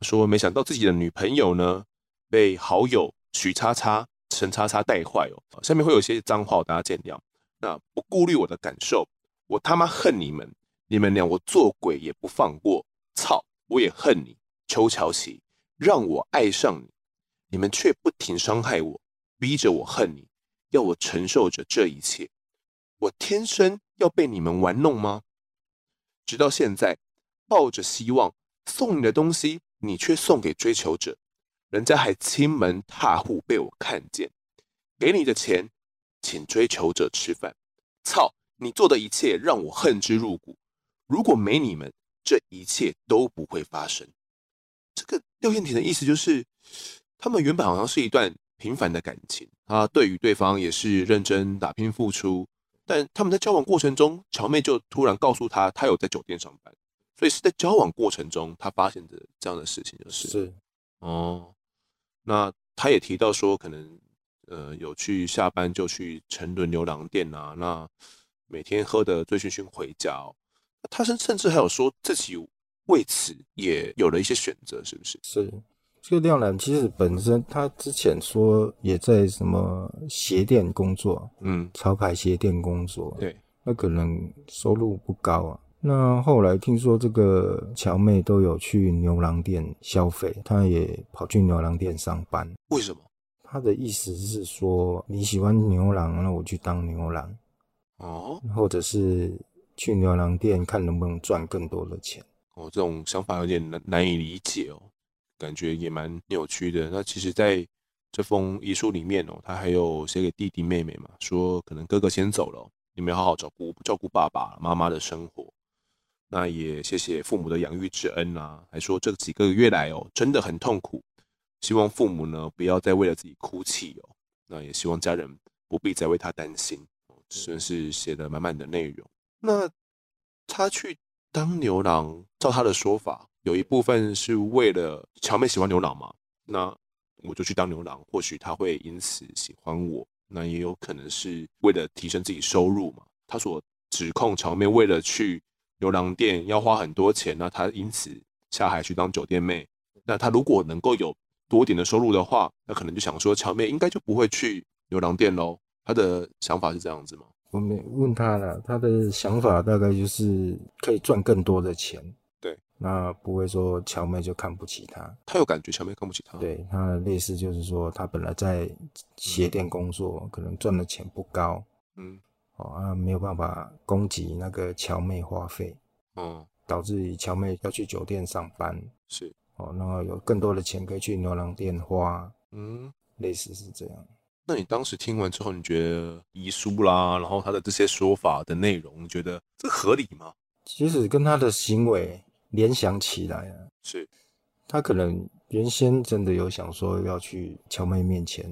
他说：“没想到自己的女朋友呢，被好友许叉叉、陈叉叉带坏哦。”下面会有一些脏话，大家见谅。那不顾虑我的感受，我他妈恨你们！你们俩我做鬼也不放过！操！我也恨你，邱乔琪，让我爱上你，你们却不停伤害我，逼着我恨你，要我承受着这一切。我天生要被你们玩弄吗？直到现在抱着希望送你的东西，你却送给追求者，人家还亲门踏户被我看见，给你的钱，请追求者吃饭。操，你做的一切让我恨之入骨。如果没你们，这一切都不会发生。这个廖燕婷的意思就是，他们原本好像是一段平凡的感情，他对于对方也是认真打拼付出。但他们在交往过程中，乔妹就突然告诉他，他有在酒店上班，所以是在交往过程中，他发现的这样的事情，就是是哦。那他也提到说，可能呃有去下班就去沉沦牛郎店啊，那每天喝的醉醺醺回家哦。他甚甚至还有说自己为此也有了一些选择，是不是？是。这个亮男其实本身他之前说也在什么鞋店工作，嗯，潮牌鞋店工作，对，那可能收入不高啊。那后来听说这个乔妹都有去牛郎店消费，她也跑去牛郎店上班。为什么？他的意思是说你喜欢牛郎，那我去当牛郎哦，或者是去牛郎店看能不能赚更多的钱。哦，这种想法有点难难以理解哦。感觉也蛮扭曲的。那其实，在这封遗书里面哦，他还有写给弟弟妹妹嘛，说可能哥哥先走了，你们要好好照顾照顾爸爸妈妈的生活。那也谢谢父母的养育之恩啊，还说这几个月来哦，真的很痛苦，希望父母呢不要再为了自己哭泣哦。那也希望家人不必再为他担心。算是写的满满的内容。那他去当牛郎，照他的说法。有一部分是为了乔妹喜欢牛郎嘛，那我就去当牛郎，或许他会因此喜欢我。那也有可能是为了提升自己收入嘛。他所指控乔妹为了去牛郎店要花很多钱，那他因此下海去当酒店妹。那他如果能够有多点的收入的话，那可能就想说乔妹应该就不会去牛郎店喽。他的想法是这样子吗？我没问他了，他的想法大概就是可以赚更多的钱。对那不会说乔妹就看不起他，他有感觉乔妹看不起他。对，他类似就是说，他本来在鞋店工作，嗯、可能赚的钱不高，嗯，哦，啊，没有办法供给那个乔妹花费，嗯，导致于乔妹要去酒店上班，是，哦，然后有更多的钱可以去牛郎店花，嗯，类似是这样。那你当时听完之后，你觉得遗书啦，然后他的这些说法的内容，你觉得这合理吗？其实跟他的行为。联想起来啊，是，他可能原先真的有想说要去乔妹面前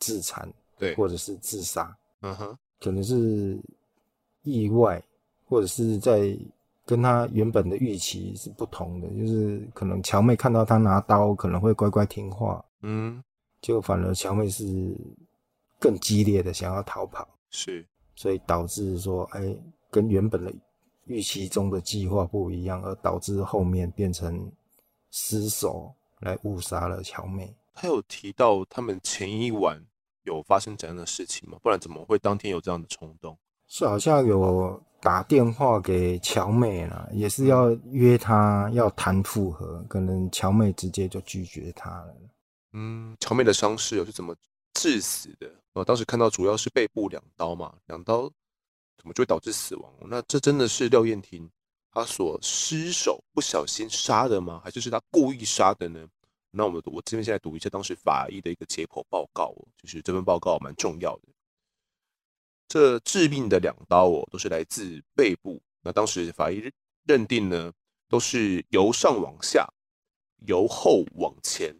自残，对，或者是自杀，嗯哼，可能是意外，或者是在跟他原本的预期是不同的，就是可能乔妹看到他拿刀，可能会乖乖听话，嗯，就反而乔妹是更激烈的想要逃跑，是，所以导致说，哎、欸，跟原本的。预期中的计划不一样，而导致后面变成失手来误杀了乔妹。他有提到他们前一晚有发生怎样的事情吗？不然怎么会当天有这样的冲动？是好像有打电话给乔妹了，也是要约她要谈复合，可能乔妹直接就拒绝他了。嗯，乔妹的伤势又是怎么致死的？我当时看到主要是背部两刀嘛，两刀。怎么就会导致死亡？那这真的是廖燕婷她所失手不小心杀的吗？还是是她故意杀的呢？那我们我这边现在读一下当时法医的一个解剖报告哦，就是这份报告蛮重要的。这致命的两刀哦，都是来自背部。那当时法医认定呢，都是由上往下、由后往前、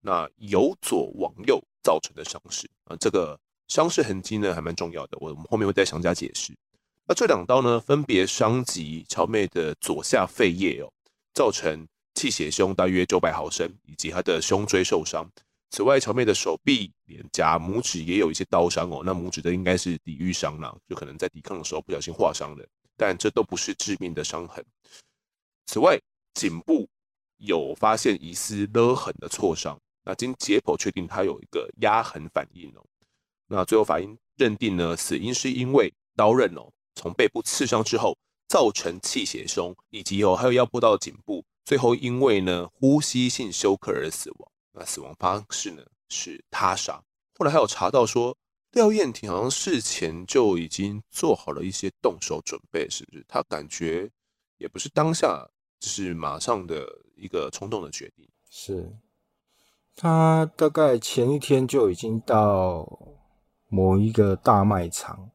那由左往右造成的伤势啊，这个。伤势痕迹呢，还蛮重要的，我们后面会再详加解释。那这两刀呢，分别伤及乔妹的左下肺叶哦，造成气血胸大约九百毫升，以及她的胸椎受伤。此外，乔妹的手臂、脸颊、拇指也有一些刀伤哦。那拇指的应该是抵御伤了，就可能在抵抗的时候不小心划伤了，但这都不是致命的伤痕。此外，颈部有发现疑似勒痕的挫伤，那经解剖确定它有一个压痕反应哦。那最后法医认定呢，死因是因为刀刃哦，从背部刺伤之后造成气血胸，以及哦还有压迫到颈部，最后因为呢呼吸性休克而死亡。那死亡方式呢是他杀。后来还有查到说，廖燕婷好像事前就已经做好了一些动手准备，是不是？他感觉也不是当下这是马上的一个冲动的决定。是，他大概前一天就已经到某一个大卖场，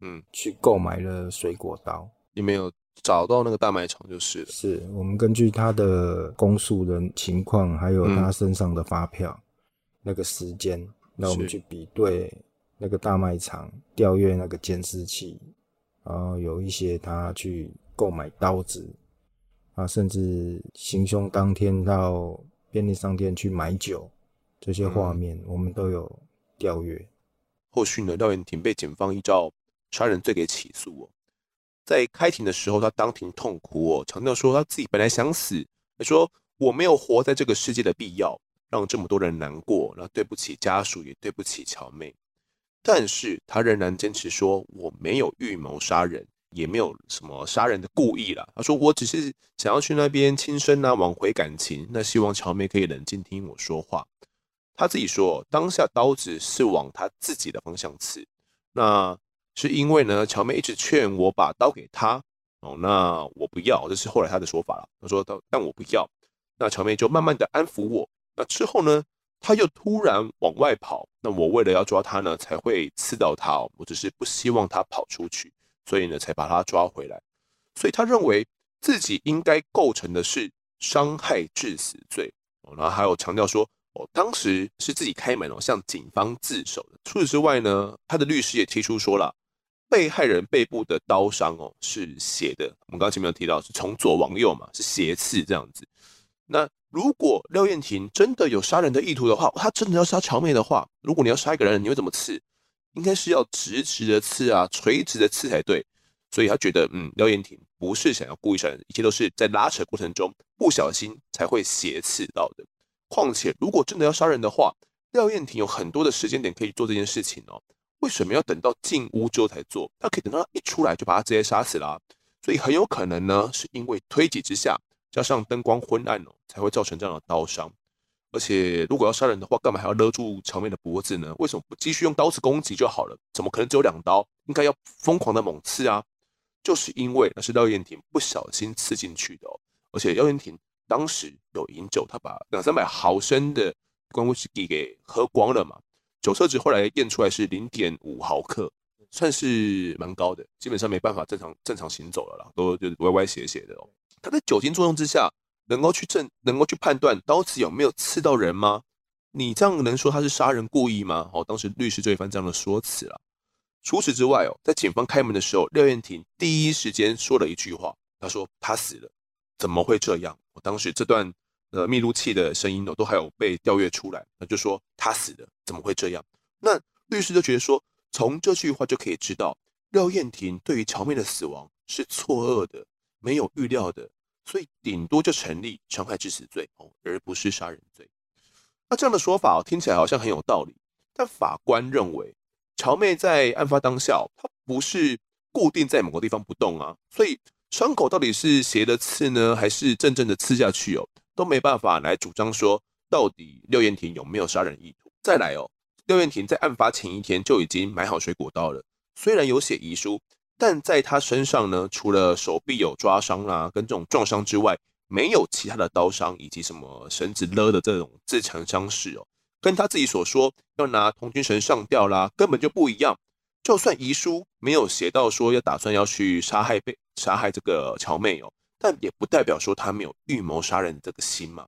嗯，去购买了水果刀。你没有找到那个大卖场就是了。是我们根据他的公诉的情况，还有他身上的发票，嗯、那个时间，那我们去比对那个大卖场调阅那个监视器，然后有一些他去购买刀子，啊，甚至行凶当天到便利商店去买酒，这些画面、嗯、我们都有调阅。后续呢，廖元廷被警方依照杀人罪给起诉哦。在开庭的时候，他当庭痛哭哦，强调说他自己本来想死，他说我没有活在这个世界的必要，让这么多人难过，那对不起家属，也对不起乔妹。但是他仍然坚持说我没有预谋杀人，也没有什么杀人的故意啦。他说我只是想要去那边轻生啊，挽回感情。那希望乔妹可以冷静听我说话。他自己说，当下刀子是往他自己的方向刺，那。是因为呢，乔妹一直劝我把刀给他哦，那我不要，这是后来他的说法了。他说但但我不要，那乔妹就慢慢的安抚我。那之后呢，他又突然往外跑，那我为了要抓他呢，才会刺到他哦。我只是不希望他跑出去，所以呢，才把他抓回来。所以他认为自己应该构成的是伤害致死罪哦。然后还有强调说，哦，当时是自己开门哦，向警方自首的。除此之外呢，他的律师也提出说了。被害人背部的刀伤哦，是斜的。我们刚刚前面有提到，是从左往右嘛，是斜刺这样子。那如果廖燕婷真的有杀人的意图的话，她真的要杀乔妹的话，如果你要杀一个人，你会怎么刺？应该是要直直的刺啊，垂直的刺才对。所以他觉得，嗯，廖燕婷不是想要故意杀人，一切都是在拉扯过程中不小心才会斜刺到的。况且，如果真的要杀人的话，廖燕婷有很多的时间点可以做这件事情哦。为什么要等到进屋之后才做？他可以等到他一出来就把他直接杀死了，所以很有可能呢，是因为推挤之下，加上灯光昏暗哦，才会造成这样的刀伤。而且如果要杀人的话，干嘛还要勒住乔妹的脖子呢？为什么不继续用刀子攻击就好了？怎么可能只有两刀？应该要疯狂的猛刺啊！就是因为那是廖燕婷不小心刺进去的哦。而且廖燕婷当时有饮酒，他把两三百毫升的关威士忌给喝光了嘛。酒测值后来验出来是零点五毫克，算是蛮高的，基本上没办法正常正常行走了啦，都就歪歪斜斜的哦。他在酒精作用之下，能够去证，能够去判断刀子有没有刺到人吗？你这样能说他是杀人故意吗？哦，当时律师就一番这样的说辞了。除此之外哦，在警方开门的时候，廖彦婷第一时间说了一句话，他说他死了，怎么会这样？我当时这段。呃，密录器的声音哦，都还有被调阅出来。那就说他死了，怎么会这样？那律师就觉得说，从这句话就可以知道，廖燕婷对于乔妹的死亡是错愕的，没有预料的，所以顶多就成立伤害致死罪哦，而不是杀人罪。那这样的说法，听起来好像很有道理。但法官认为，乔妹在案发当下，她不是固定在某个地方不动啊，所以伤口到底是斜的刺呢，还是正正的刺下去哦？都没办法来主张说到底廖燕婷有没有杀人意图。再来哦，廖燕婷在案发前一天就已经买好水果刀了，虽然有写遗书，但在她身上呢，除了手臂有抓伤啦、跟这种撞伤之外，没有其他的刀伤以及什么绳子勒的这种自残伤势哦，跟她自己所说要拿童军绳上吊啦，根本就不一样。就算遗书没有写到说要打算要去杀害被杀害这个乔妹哦。但也不代表说她没有预谋杀人这个心嘛。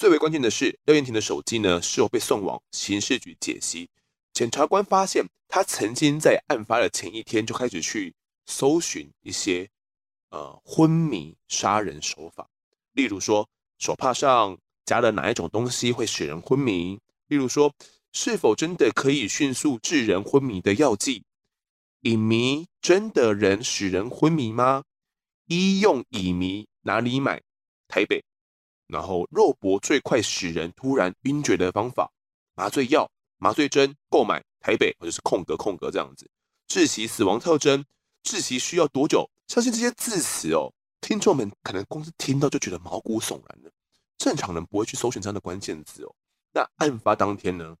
最为关键的是，廖彦廷的手机呢，事后被送往刑事局解析。检察官发现，他曾经在案发的前一天就开始去搜寻一些呃昏迷杀人手法，例如说手帕上加了哪一种东西会使人昏迷，例如说是否真的可以迅速致人昏迷的药剂，乙醚真的能使人昏迷吗？医用乙醚哪里买？台北。然后肉搏最快使人突然晕厥的方法，麻醉药、麻醉针购买台北，或者是空格空格这样子。窒息死亡特征，窒息需要多久？相信这些字词哦，听众们可能光是听到就觉得毛骨悚然的。正常人不会去搜寻这样的关键字哦。那案发当天呢，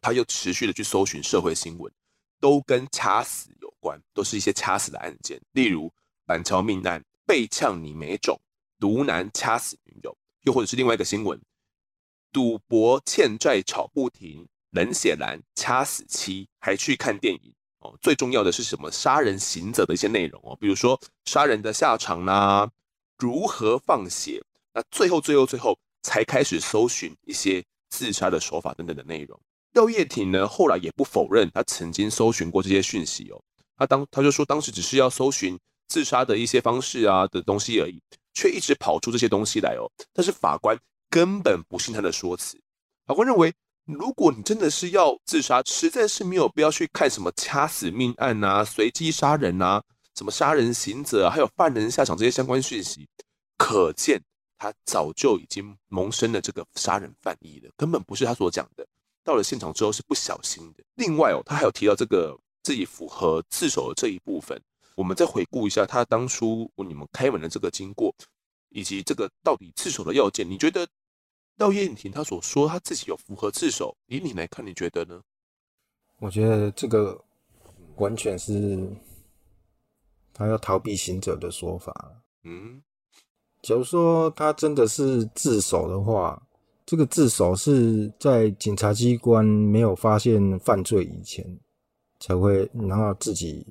他又持续的去搜寻社会新闻，都跟掐死有关，都是一些掐死的案件，例如。板桥命案，被呛你没种，毒男掐死女友，又或者是另外一个新闻，赌博欠债吵不停，冷血男掐死妻，还去看电影哦。最重要的是什么？杀人刑责的一些内容哦，比如说杀人的下场啦、如何放血，那最后最后最后才开始搜寻一些自杀的手法等等的内容。廖烨廷呢，后来也不否认他曾经搜寻过这些讯息哦。他当他就说，当时只是要搜寻自杀的一些方式啊的东西而已，却一直跑出这些东西来哦。但是法官根本不信他的说辞。法官认为，如果你真的是要自杀，实在是没有必要去看什么掐死命案啊、随机杀人啊、什么杀人刑责啊，还有犯人下场这些相关讯息。可见他早就已经萌生了这个杀人犯意了，根本不是他所讲的。到了现场之后是不小心的。另外哦，他还有提到这个自己符合自首的这一部分。我们再回顾一下他当初你们开门的这个经过，以及这个到底自首的要件。你觉得廖燕婷他所说他自己有符合自首，以你来看，你觉得呢？我觉得这个完全是他要逃避行者的说法。嗯，假如说他真的是自首的话。这个自首是在警察机关没有发现犯罪以前才会，然后自己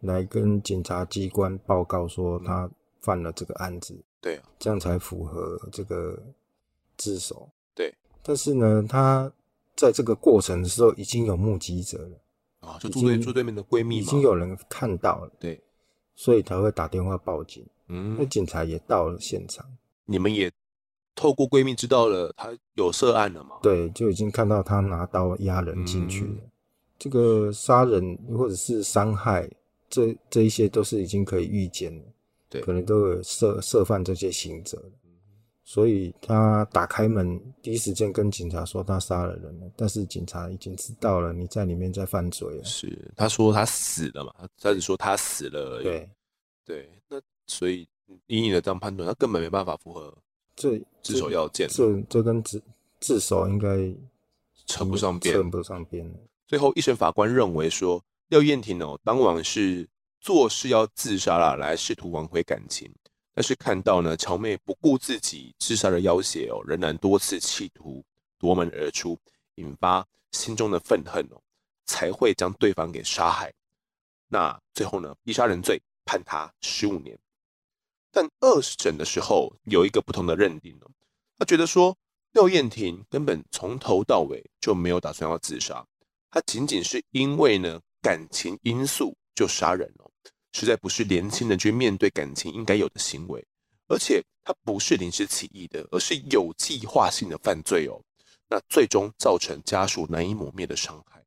来跟检察机关报告说他犯了这个案子，对啊，这样才符合这个自首。对，但是呢，他在这个过程的时候已经有目击者了啊，就住对住对面的闺蜜已经有人看到了，对，所以才会打电话报警。嗯，那警察也到了现场，你们也。透过闺蜜知道了他有涉案了嘛？对，就已经看到他拿刀压人进去了。嗯、这个杀人或者是伤害，这这一些都是已经可以预见的。对，可能都有涉涉犯这些刑责。所以他打开门，第一时间跟警察说他杀了人了，但是警察已经知道了你在里面在犯罪了。是，他说他死了嘛？他只说他死了而已。对，对，那所以以你的这样判断，他根本没办法符合。这自首要件，这这跟自自首应该扯不上边，扯不上边。最后一审法官认为说，廖燕婷哦，当晚是做事要自杀了，来试图挽回感情，但是看到呢，乔妹不顾自己自杀的要挟哦，仍然多次企图夺门而出，引发心中的愤恨哦，才会将对方给杀害。那最后呢，以杀人罪判他十五年。但二审的时候有一个不同的认定，他觉得说廖燕婷根本从头到尾就没有打算要自杀，他仅仅是因为呢感情因素就杀人了，实在不是年轻人去面对感情应该有的行为，而且他不是临时起意的，而是有计划性的犯罪哦，那最终造成家属难以抹灭的伤害，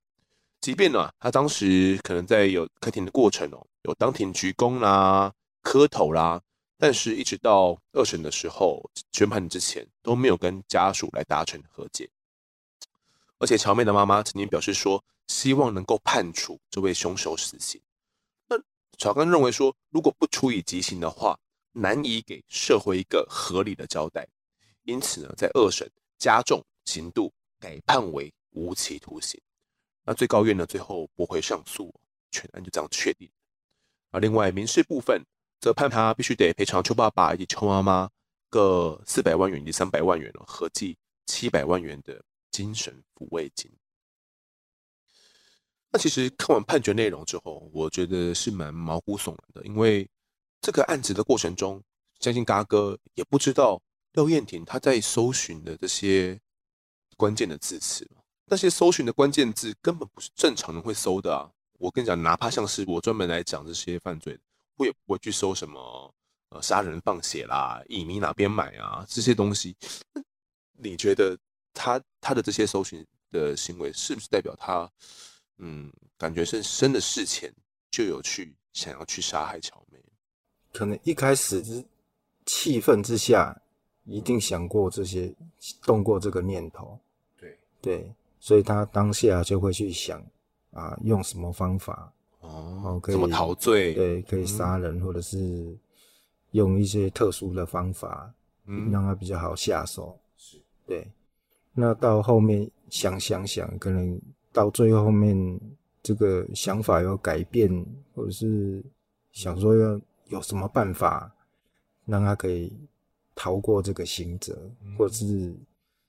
即便呢他当时可能在有开庭的过程哦，有当庭鞠躬啦、磕头啦。但是，一直到二审的时候，宣判之前都没有跟家属来达成和解。而且，乔妹的妈妈曾经表示说，希望能够判处这位凶手死刑。那法官认为说，如果不处以极刑的话，难以给社会一个合理的交代。因此呢，在二审加重刑度，改判为无期徒刑。那最高院呢，最后驳回上诉，全案就这样确定。而另外民事部分。则判他必须得赔偿邱爸爸以及邱妈妈各四百万元以及三百万元，合计七百万元的精神抚慰金。那其实看完判决内容之后，我觉得是蛮毛骨悚然的，因为这个案子的过程中，相信嘎哥也不知道廖燕婷他在搜寻的这些关键的字词，那些搜寻的关键字根本不是正常人会搜的啊！我跟你讲，哪怕像是我专门来讲这些犯罪。我也不会去搜什么呃杀人放血啦，乙醚哪边买啊这些东西。你觉得他他的这些搜寻的行为是不是代表他嗯感觉是真的事前就有去想要去杀害乔妹？可能一开始是气愤之下，一定想过这些，动过这个念头。对对，所以他当下就会去想啊，用什么方法。哦，可以怎么陶醉？对，可以杀人，嗯，或者是用一些特殊的方法，嗯，让他比较好下手。是，对。那到后面想想想，可能到最后面这个想法有改变，或者是想说要有什么办法让他可以逃过这个刑责，或者是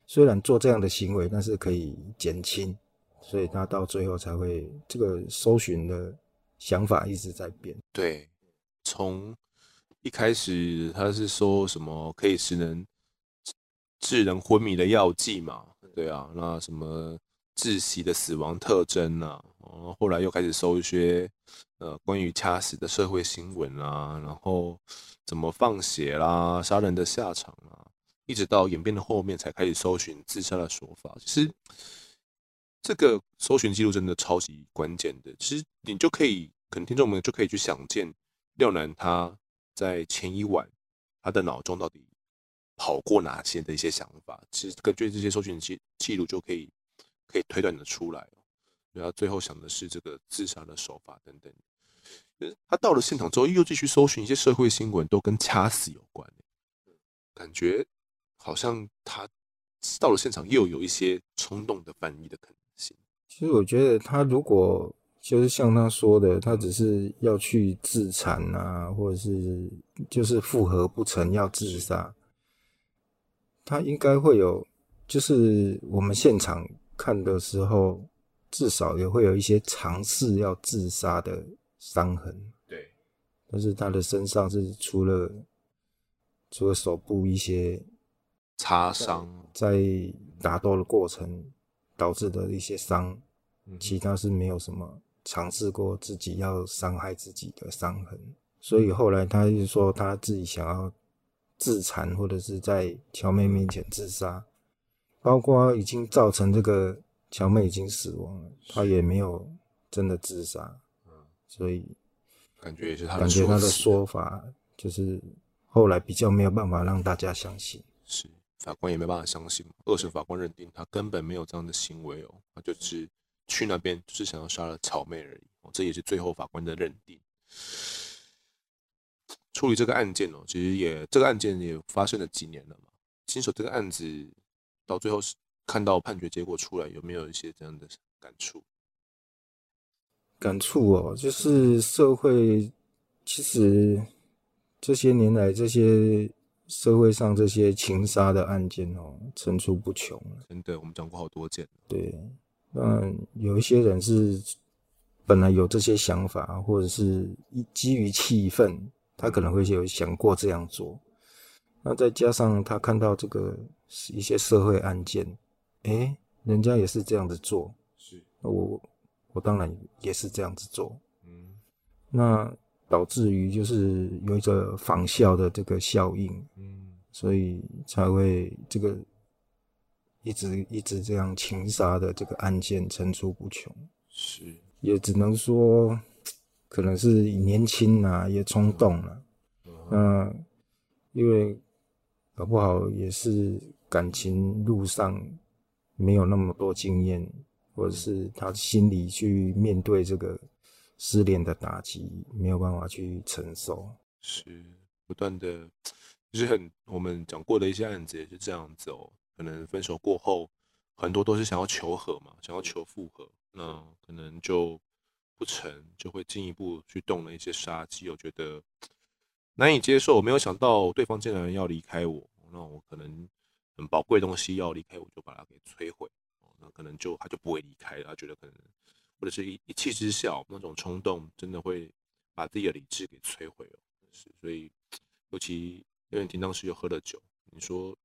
虽然做这样的行为，但是可以减轻，所以他到最后才会这个搜寻的想法一直在变。对，从一开始他是说什么可以使人致人昏迷的药剂嘛？对啊，那什么窒息的死亡特征啊？然，后后来又开始搜一些呃关于掐死的社会新闻啊，然后怎么放血啦、杀人的下场啊，一直到演变的后面才开始搜寻自杀的手法。其实这个搜寻记录真的超级关键的。其实你就可以，可能听众们就可以去想见廖男他在前一晚他的脑中到底。跑过哪些的一些想法，其实根据这些搜寻记记录就可以可以推断的出来。然后最后想的是这个自杀的手法等等。他到了现场之后，又继续搜寻一些社会新闻，都跟掐死有关。感觉好像他到了现场又有一些冲动的翻译的可能性。其实我觉得他如果就是像他说的，他只是要去自残啊，或者是就是复合不成要自杀。他应该会有，就是我们现场看的时候，至少也会有一些尝试要自杀的伤痕。对，但是他的身上是除了除了手部一些擦伤，在打斗的过程导致的一些伤，其他是没有什么尝试过自己要伤害自己的伤痕。所以后来他就说他自己想要。自残，或者是在乔妹面前自杀，包括已经造成这个乔妹已经死亡了，他也没有真的自杀，所以感觉也是他感觉他的说法就是后来比较没有办法让大家相信，是法官也没办法相信，二审法官认定他根本没有这样的行为哦，他就是去那边就是想要杀了乔妹而已，这也是最后法官的认定。处理这个案件哦，其实也这个案件也发生了几年了嘛。经手这个案子到最后是看到判决结果出来，有没有一些这样的感触？感触哦，就是社会其实这些年来这些社会上这些情杀的案件哦，层出不穷。真的，我们讲过好多件。对，嗯，有一些人是本来有这些想法，或者是基于气愤。他可能会有想过这样做，那再加上他看到这个一些社会案件，哎，人家也是这样子做，是，我我当然也是这样子做，嗯，那导致于就是有一个仿效的这个效应，嗯，所以才会这个一直一直这样情杀的这个案件层出不穷，是，也只能说。可能是年轻啊，也冲动了。那因为搞不好也是感情路上没有那么多经验，或者是他心里去面对这个失恋的打击，没有办法去承受。是不断的，就是很我们讲过的一些案子也是这样子哦。可能分手过后，很多都是想要求和嘛，想要求复合，那可能就。不成就会进一步去动了一些杀机，我觉得难以接受。我没有想到对方竟然要离开我，那我可能很宝贵东西要离开我，就把它给摧毁。那可能就他就不会离开了，他觉得可能或者是一一气之下那种冲动，真的会把自己的理智给摧毁了。是，所以尤其廖燕廷当时又喝了酒，你说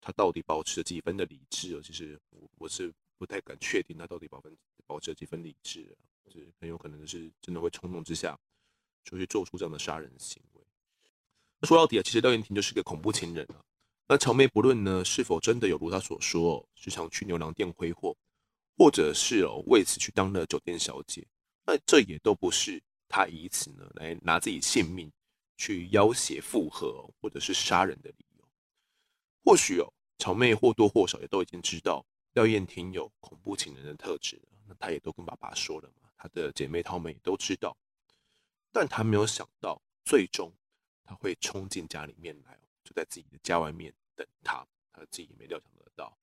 他到底保持了几分的理智？其实我我是不太敢确定他到底保分。保持了几分理智，就是很有可能是真的会冲动之下就去做出这样的杀人行为。说到底啊，其实廖燕婷就是个恐怖情人啊。那乔妹不论呢是否真的有如她所说，时常去牛郎店挥霍，或者是哦为此去当了酒店小姐，那这也都不是她以此呢来拿自己性命去要挟复合或者是杀人的理由。或许哦，乔妹或多或少也都已经知道廖燕婷有恐怖情人的特质。她也都跟爸爸说了嘛，她的姐妹淘们也都知道，但他没有想到，最终他会冲进家里面来，就在自己的家外面等他，他自己也没料想得到。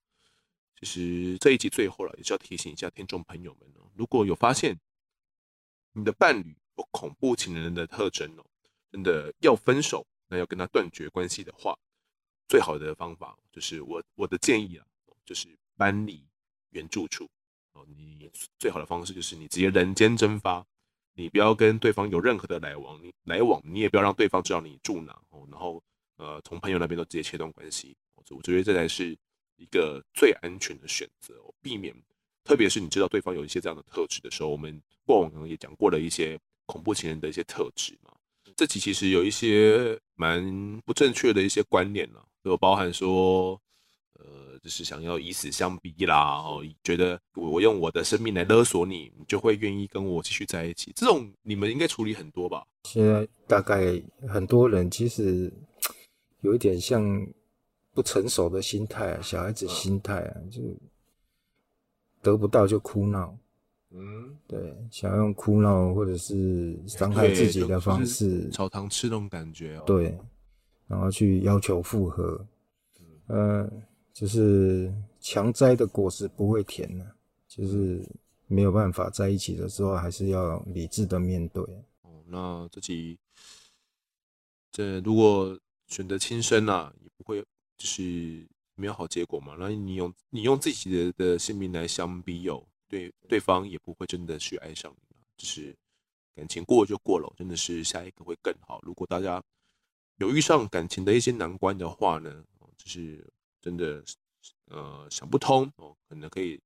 其实这一集最后了，也是要提醒一下听众朋友们哦，如果有发现你的伴侣有恐怖情人的特征哦，真的要分手那要跟他断绝关系的话，最好的方法就是我我的建议啊，就是搬离原住处哦。你最好的方式就是你直接人间蒸发，你不要跟对方有任何的来往，你来往你也不要让对方知道你住哪哦。然后呃，从朋友那边都直接切断关系，我我觉得这才是一个最安全的选择，避免特别是你知道对方有一些这样的特质的时候，我们过往可能也讲过了一些恐怖情人的一些特质嘛。这其实有一些蛮不正确的一些观念了，就包含说，呃，就是想要以死相逼啦，哦，觉得我用我的生命来勒索你，你就会愿意跟我继续在一起。这种你们应该处理很多吧？现在大概很多人其实有一点像不成熟的心态啊，小孩子心态啊，就得不到就哭闹。嗯，对，想要用哭闹或者是伤害自己的方式，炒糖吃那种感觉哦。对，然后去要求复合，嗯、呃，就是强摘的果实不会甜呢、啊，就是没有办法在一起的时候，还是要理智的面对。哦，那自己这如果选择轻生啊，也不会就是没有好结果嘛。那你用你用自己的的性命来相逼哦。对，对方也不会真的去爱上你，就是感情过就过了，真的是下一个会更好。如果大家有遇上感情的一些难关的话呢，就是真的呃想不通哦，可能可以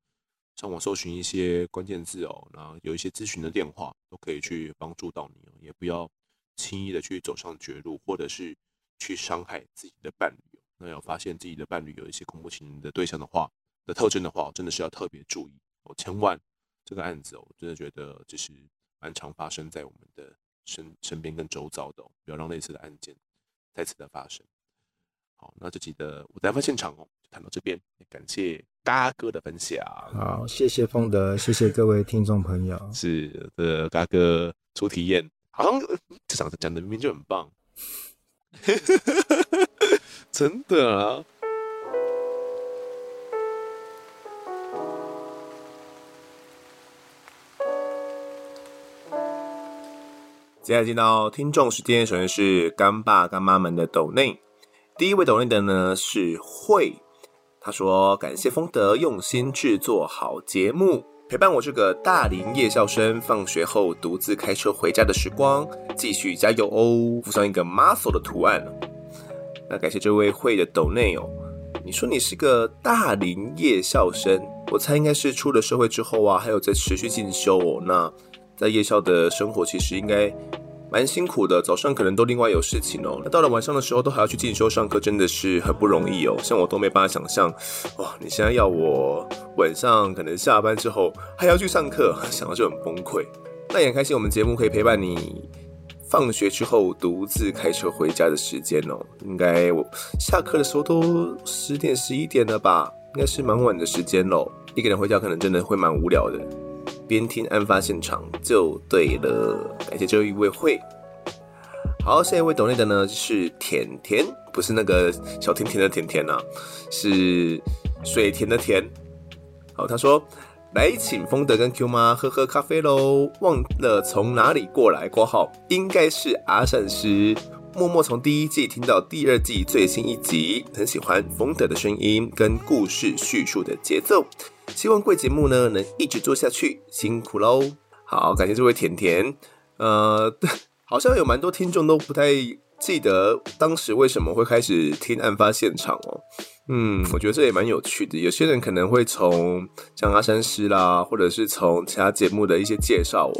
上网搜寻一些关键字哦，然后有一些咨询的电话都可以去帮助到你哦，也不要轻易的去走上绝路，或者是去伤害自己的伴侣。那要发现自己的伴侣有一些恐怖情人的对象的话的特征的话，真的是要特别注意。哦，千万这个案子哦，我真的觉得就是蛮常发生在我们的身身边跟周遭的哦，不要让类似的案件再次的发生。好，那这集的我在案发现场哦，就谈到这边，感谢嘎哥的分享。好，谢谢丰德，谢谢各位听众朋友。是的，嘎哥初体验，好像这场讲的明明就很棒，真的啊。接下来进到听众时间，首先是干爸干妈们的抖内。第一位抖内的呢是慧，他说感谢丰德用心制作好节目，陪伴我这个大龄夜校生放学后独自开车回家的时光，继续加油哦！附上一个 muscle 的图案。那感谢这位慧的抖内哦。你说你是个大龄夜校生，我猜应该是出了社会之后啊，还有在持续进修哦。那在夜校的生活其实应该蛮辛苦的，早上可能都另外有事情哦。那到了晚上的时候，都还要去进修上课，真的是很不容易哦。像我都没办法想象，哇！你现在要我晚上可能下班之后还要去上课，想到就很崩溃。那也很开心，我们节目可以陪伴你放学之后独自开车回家的时间哦。应该我下课的时候都十点十一点了吧？应该是蛮晚的时间喽。一个人回家可能真的会蛮无聊的。边听案发现场就对了，感谢这一位会。好，下一位懂内的呢是甜甜，不是那个小甜甜的甜甜呐、啊，是水田的田。好，他说来请风德跟 Q 妈喝喝咖啡喽，忘了从哪里过来挂号，应该是阿善师。默默从第一季听到第二季最新一集，很喜欢风德的声音跟故事叙述的节奏。希望贵节目呢能一直做下去，辛苦喽！好，感谢这位甜甜。呃，好像有蛮多听众都不太记得当时为什么会开始听案发现场哦。嗯，我觉得这也蛮有趣的。有些人可能会从像阿山师啦，或者是从其他节目的一些介绍哦，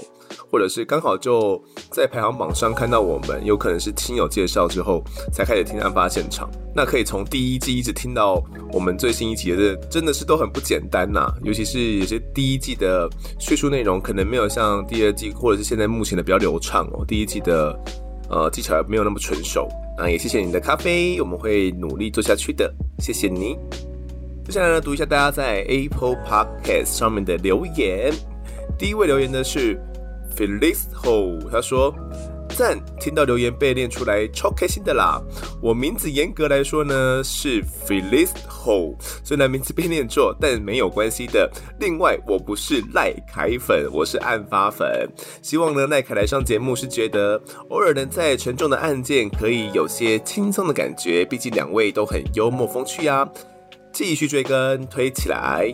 或者是刚好就在排行榜上看到我们，有可能是亲友介绍之后才开始听案发现场。那可以从第一季一直听到我们最新一集的，真的是都很不简单呐。尤其是有些第一季的叙述内容，可能没有像第二季或者是现在目前的比较流畅哦。第一季的呃技巧没有那么纯熟。啊，也谢谢你的咖啡，我们会努力做下去的，谢谢你。接下来呢，读一下大家在 Apple Podcast 上面的留言。第一位留言的是 Felix Ho，他说：“赞，听到留言被念出来，超开心的啦！我名字严格来说呢是 Phyllis Ho，虽然名字被念错，但没有关系的。另外，我不是赖凯粉，我是案发粉。希望呢赖凯来上节目是觉得偶尔能在沉重的案件可以有些轻松的感觉，毕竟两位都很幽默风趣啊。继续追更推起来。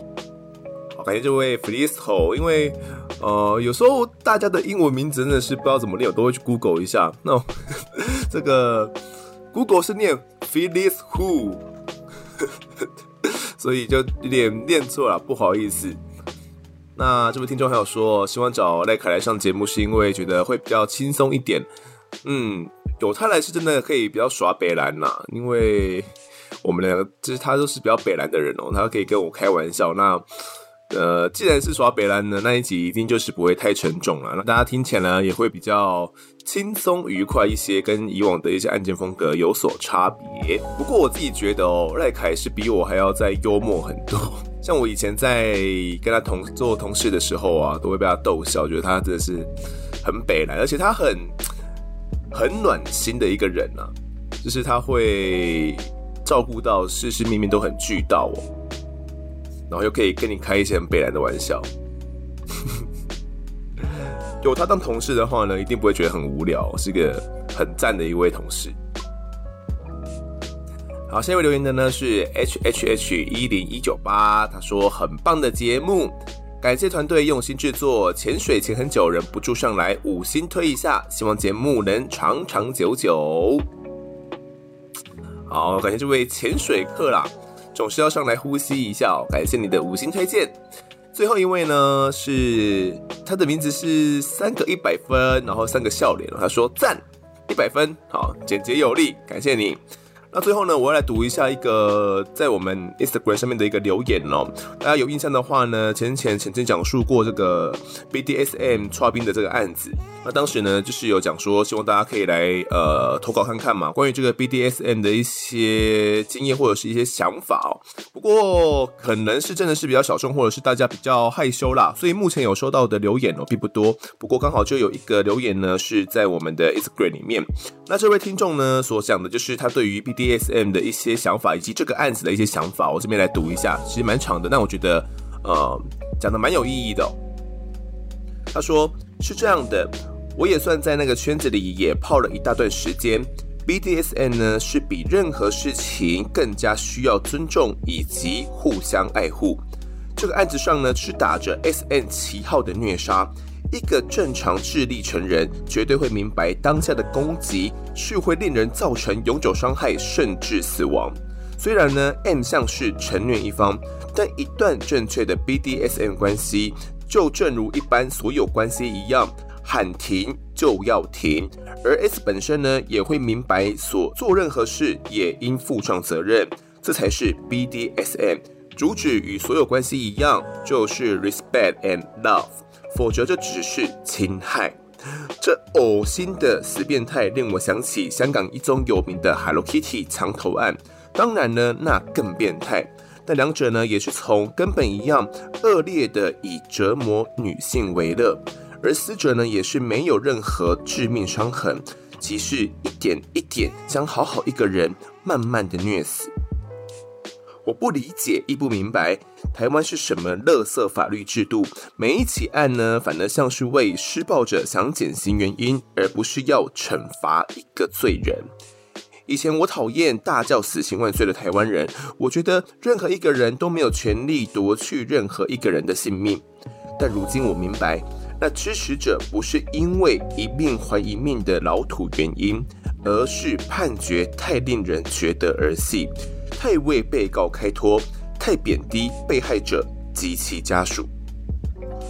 感谢这位 Phyllis Ho，因为。呃，有时候大家的英文名字真的是不知道怎么念，我都会去 Google 一下。那 这个 Google 是念 Phyllis Who，所以就有点念错了，不好意思。那这位听众还有说，希望找赖凯来上节目，是因为觉得会比较轻松一点。嗯，有他来是真的可以比较耍北兰呐，因为我们两个就是他都是比较北兰的人哦，他可以跟我开玩笑。那呃，既然是耍北兰的那一集，一定就是不会太沉重了。那大家听起来，也会比较轻松愉快一些，跟以往的一些案件风格有所差别。不过我自己觉得哦，赖凯是比我还要再幽默很多。像我以前在跟他同做同事的时候啊，都会被他逗笑，觉得他真的是很北兰，而且他很很暖心的一个人啊，就是他会照顾到事事面面都很俱到哦。然后又可以跟你开一些很北烂的玩笑，有他当同事的话呢，一定不会觉得很无聊，是个很赞的一位同事。好，下一位留言的呢是 H H H 一零一九八，他说很棒的节目，感谢团队用心制作，潜水潜很久忍不住上来五星推一下，希望节目能长长久久。好，感谢这位潜水客啦。总是要上来呼吸一下哦，感谢你的五星推荐。最后一位呢，是他的名字是三个一百分，然后三个笑脸，他说赞一百分，好，简洁有力，感谢你。那最后呢，我要来读一下一个在我们 Instagram 上面的一个留言哦。大家有印象的话呢，前前曾经讲述过这个 BDSM 剉冰的这个案子。那当时呢，就是有讲说，希望大家可以来呃投稿看看嘛，关于这个 BDSM 的一些经验或者是一些想法哦。不过可能是真的是比较小众，或者是大家比较害羞啦，所以目前有收到的留言哦并不多。不过刚好就有一个留言呢是在我们的 Instagram 里面。那这位听众呢所讲的就是他对于 BD DSM 的一些想法，以及这个案子的一些想法，我这边来读一下，其实蛮长的，但我觉得，呃，讲的蛮有意义的。他说是这样的，我也算在那个圈子里也泡了一大段时间。BDSM 呢，是比任何事情更加需要尊重以及互相爱护。这个案子上呢，是打着 SM 旗号的虐杀。一个正常智力成人绝对会明白，当下的攻击是会令人造成永久伤害，甚至死亡。虽然呢，M 像是承虐一方，但一段正确的 BDSM 关系，就正如一般所有关系一样，喊停就要停。而 S 本身呢，也会明白所做任何事也应负上责任，这才是 BDSM 主旨与所有关系一样，就是 respect and love。否则，这只是侵害。这恶心的死变态令我想起香港一宗有名的 Hello Kitty 藏头案。当然呢，那更变态。但两者呢，也是从根本一样恶劣的以折磨女性为乐，而死者呢，也是没有任何致命伤痕，即是一点一点将好好一个人慢慢的虐死。我不理解，亦不明白，台湾是什么垃圾法律制度？每一起案呢，反而像是为施暴者想减刑原因，而不是要惩罚一个罪人。以前我讨厌大叫死刑万岁的台湾人，我觉得任何一个人都没有权利夺去任何一个人的性命。但如今我明白，那支持者不是因为一命还一命的老土原因，而是判决太令人觉得儿戏。太为被告开脱，太贬低被害者及其家属。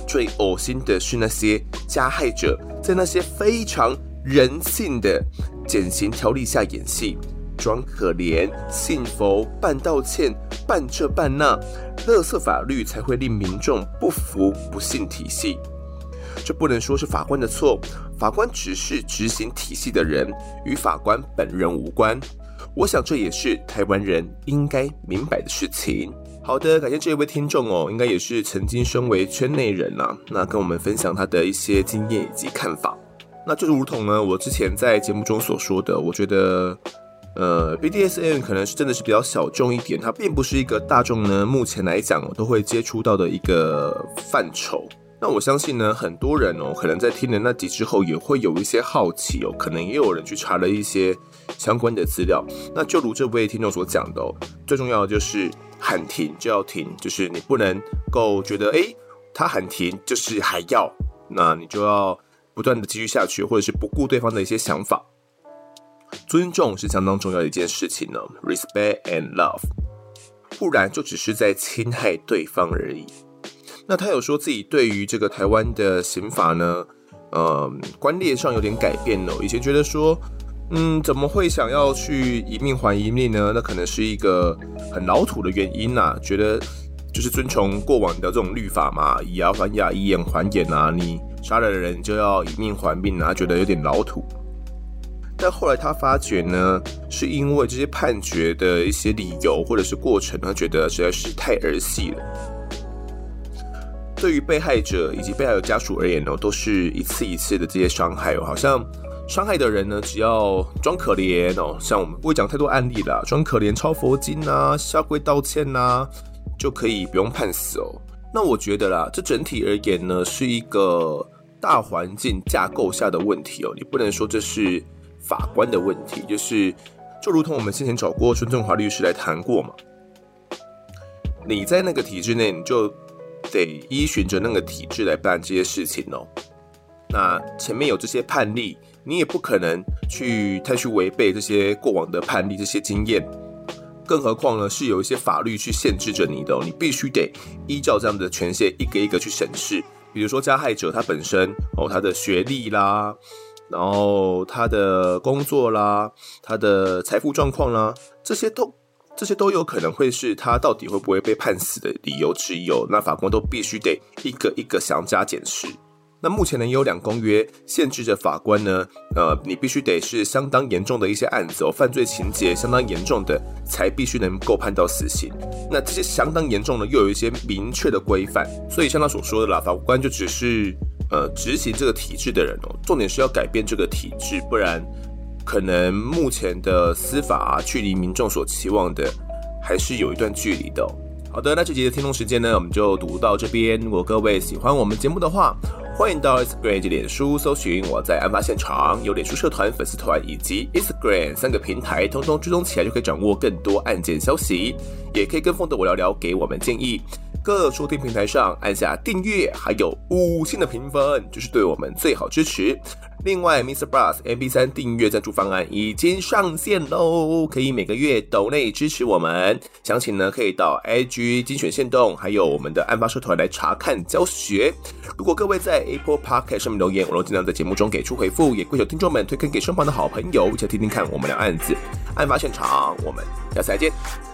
最恶心的是那些加害者在那些非常人性的减刑条例下演戏，装可怜、信佛、扮道歉、扮这扮那，垃圾法律才会令民众不服不信体系。这不能说是法官的错，法官只是执行体系的人，与法官本人无关。我想这也是台湾人应该明白的事情。好的，感谢这位听众哦，应该也是曾经身为圈内人呐、啊，那跟我们分享他的一些经验以及看法。那就如同呢，我之前在节目中所说的，我觉得，呃，BDSM 可能是真的是比较小众一点，它并不是一个大众呢目前来讲都会接触到的一个范畴。那我相信呢，很多人哦，可能在听了那集之后，也会有一些好奇哦，可能也有人去查了一些相关的资料。那就如这位听众所讲的哦，最重要的就是喊停就要停，就是你不能够觉得诶，他喊停就是还要，那你就要不断的继续下去，或者是不顾对方的一些想法。尊重是相当重要的一件事情呢，respect and love，不然就只是在侵害对方而已。那他有说自己对于这个台湾的刑法呢，呃，观念上有点改变哦。以前觉得说，嗯，怎么会想要去以命还一命呢？那可能是一个很老土的原因呐、啊。觉得就是遵从过往的这种律法嘛，以牙还牙，以眼还眼啊。你杀了人就要以命还命啊，觉得有点老土。但后来他发觉呢，是因为这些判决的一些理由或者是过程，他觉得实在是太儿戏了。对于被害者以及被害者家属而言呢，都是一次一次的这些伤害。好像伤害的人呢，只要装可怜哦，像我们不会讲太多案例啦，装可怜、抄佛经啊、下跪道歉呐、就可以不用判死哦。那我觉得啦，这整体而言呢，是一个大环境架构下的问题哦。你不能说这是法官的问题，就是就如同我们先前找过孙正华律师来谈过嘛，你在那个体制内，你就。得依循着那个体制来办这些事情哦。那前面有这些判例，你也不可能去太去违背这些过往的判例、这些经验。更何况呢，是有一些法律去限制着你的，你必须得依照这样的权限一个一个去审视。比如说加害者他本身哦，他的学历啦，然后他的工作啦，他的财富状况啦，这些都。这些都有可能会是他到底会不会被判死的理由之一哦。那法官都必须得一个一个详加检视。那目前呢，也有两公约限制着法官呢，呃，你必须得是相当严重的一些案子哦，犯罪情节相当严重的，才必须能够判到死刑。那这些相当严重的，又有一些明确的规范。所以像他所说的啦，法官就只是呃执行这个体制的人哦，重点是要改变这个体制，不然。可能目前的司法，距离民众所期望的还是有一段距离的哦。好的，那这集的听众时间呢，我们就读到这边。如果各位喜欢我们节目的话，欢迎到 Instagram 及脸书搜寻我在案发现场，有脸书社团、粉丝团以及 Instagram 三个平台，通通追踪起来就可以掌握更多案件消息。也可以跟风的我聊聊，给我们建议。各收听平台上按下订阅，还有五星的评分，就是对我们最好支持。另外，Mr. Bus MP3 订阅赞助方案已经上线喽，可以每个月抖内支持我们。详情呢，可以到 IG 精选限动，还有我们的案发社团来查看教学。如果各位在 Apple Podcast 上面留言，我都尽量在节目中给出回复。也跪求听众们推荐给身旁的好朋友，一起听听看我们的案子。案发现场，我们下次再见。